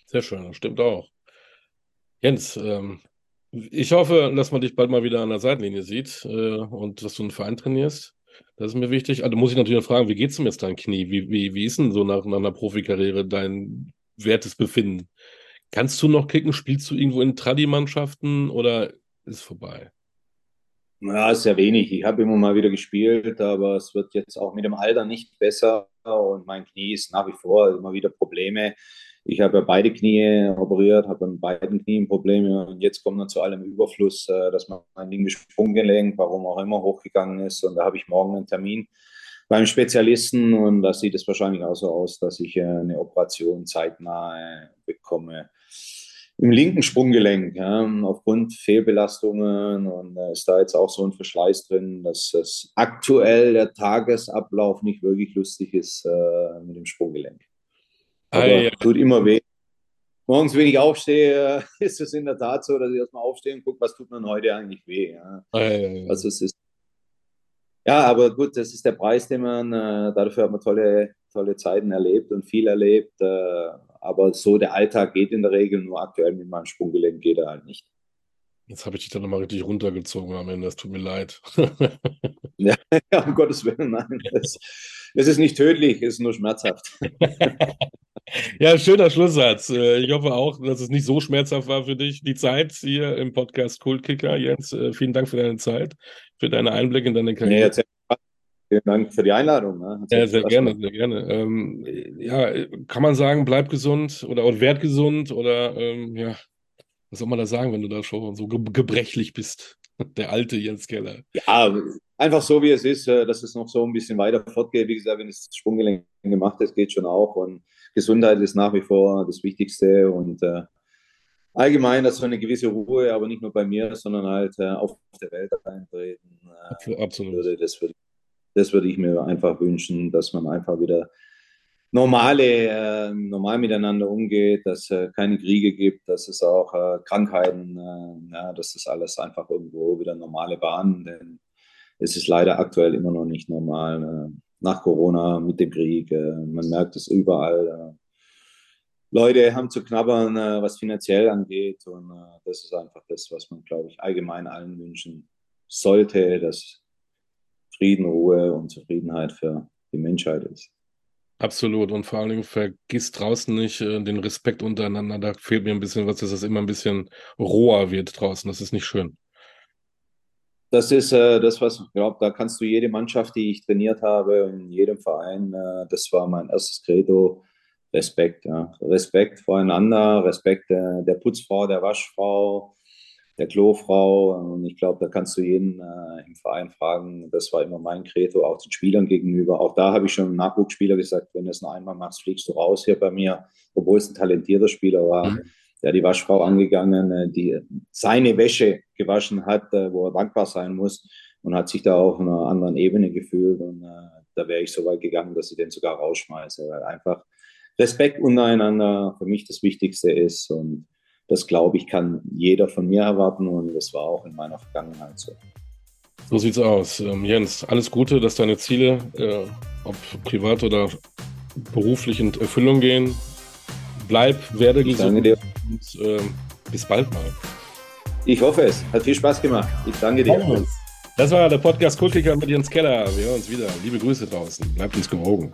Sehr schön, das stimmt auch. Jens, ähm, ich hoffe, dass man dich bald mal wieder an der Seitenlinie sieht äh, und dass du einen Verein trainierst. Das ist mir wichtig. Also muss ich natürlich fragen, wie geht es denn jetzt dein Knie? Wie, wie, wie ist denn so nach, nach einer Profikarriere dein wertes Befinden? Kannst du noch kicken? Spielst du irgendwo in Tradi-Mannschaften oder ist vorbei? Ja, sehr wenig. Ich habe immer mal wieder gespielt, aber es wird jetzt auch mit dem Alter nicht besser und mein Knie ist nach wie vor immer wieder Probleme. Ich habe ja beide Knie operiert, habe an beiden Knien Probleme und jetzt kommt dann zu allem Überfluss, äh, dass mein linkes Sprunggelenk, warum auch immer, hochgegangen ist und da habe ich morgen einen Termin beim Spezialisten und da sieht es wahrscheinlich auch so aus, dass ich äh, eine Operation zeitnah bekomme. Im linken Sprunggelenk, ja, aufgrund Fehlbelastungen und äh, ist da jetzt auch so ein Verschleiß drin, dass es aktuell der Tagesablauf nicht wirklich lustig ist äh, mit dem Sprunggelenk. Ah, ja. tut immer weh. Morgens, wenn ich aufstehe, (laughs) ist es in der Tat so, dass ich erstmal aufstehe und gucke, was tut man heute eigentlich weh. Ja. Ah, ja, also es ist ja, aber gut, das ist der Preis, den man, äh, dafür hat man tolle, tolle Zeiten erlebt und viel erlebt. Äh, aber so der Alltag geht in der Regel, nur aktuell mit meinem Sprunggelenk geht er halt nicht. Jetzt habe ich dich dann nochmal richtig runtergezogen am Ende, das tut mir leid. (laughs) ja, um Gottes Willen, nein. Das, es ist nicht tödlich, es ist nur schmerzhaft. (laughs) ja, schöner Schlusssatz. Äh, ich hoffe auch, dass es nicht so schmerzhaft war für dich. Die Zeit hier im Podcast Kultkicker. Jens, äh, vielen Dank für deine Zeit, für deine Einblicke in deine Karriere. Nee, Vielen Dank für die Einladung. Ne? Ja, sehr gerne, sehr gerne. Ähm, ja, kann man sagen, bleib gesund oder, oder werd gesund oder ähm, ja, was soll man da sagen, wenn du da schon so gebrechlich bist? (laughs) Der alte Jens Keller. Ja, einfach so wie es ist, äh, dass es noch so ein bisschen weiter fortgeht. Wie gesagt, wenn es Sprunggelenk gemacht ist, geht schon auch. Und Gesundheit ist nach wie vor das Wichtigste. Und äh, allgemein, dass so eine gewisse Ruhe, aber nicht nur bei mir, sondern halt äh, auf der Welt eintreten. Äh, Absolut. Würde, das, würde, das würde ich mir einfach wünschen, dass man einfach wieder normale, äh, normal miteinander umgeht, dass es äh, keine Kriege gibt, dass es auch äh, Krankheiten, äh, ja, dass das alles einfach irgendwo wieder normale Bahnen, denn es ist leider aktuell immer noch nicht normal. Äh, nach Corona mit dem Krieg, äh, man merkt es überall. Leute haben zu knabbern, was finanziell angeht und das ist einfach das, was man, glaube ich, allgemein allen wünschen sollte, dass Frieden, Ruhe und Zufriedenheit für die Menschheit ist. Absolut. Und vor allen Dingen vergiss draußen nicht äh, den Respekt untereinander. Da fehlt mir ein bisschen was, dass es immer ein bisschen roher wird draußen. Das ist nicht schön. Das ist äh, das, was ich glaube, da kannst du jede Mannschaft, die ich trainiert habe, in jedem Verein, äh, das war mein erstes Credo. Respekt. Ja. Respekt voreinander, Respekt der, der Putzfrau, der Waschfrau, der Klofrau. Und ich glaube, da kannst du jeden äh, im Verein fragen. Das war immer mein Credo, auch den Spielern gegenüber. Auch da habe ich schon einem Nachwuchsspieler gesagt, wenn du es noch einmal machst, fliegst du raus hier bei mir, obwohl es ein talentierter Spieler war. Mhm. Der die Waschfrau angegangen, äh, die seine Wäsche gewaschen hat, äh, wo er dankbar sein muss und hat sich da auf einer anderen Ebene gefühlt. Und äh, da wäre ich so weit gegangen, dass ich den sogar rausschmeiße, weil einfach Respekt untereinander für mich das Wichtigste ist. Und das glaube ich, kann jeder von mir erwarten und das war auch in meiner Vergangenheit so. So sieht's aus. Ähm, Jens, alles Gute, dass deine Ziele, äh, ob privat oder beruflich in Erfüllung gehen. Bleib, werde gesund dir. und äh, bis bald mal. Ich hoffe es. Hat viel Spaß gemacht. Ich danke dir. Das war der Podcast Kultiker mit Jens Keller. Wir hören uns wieder. Liebe Grüße draußen. Bleibt uns gewogen.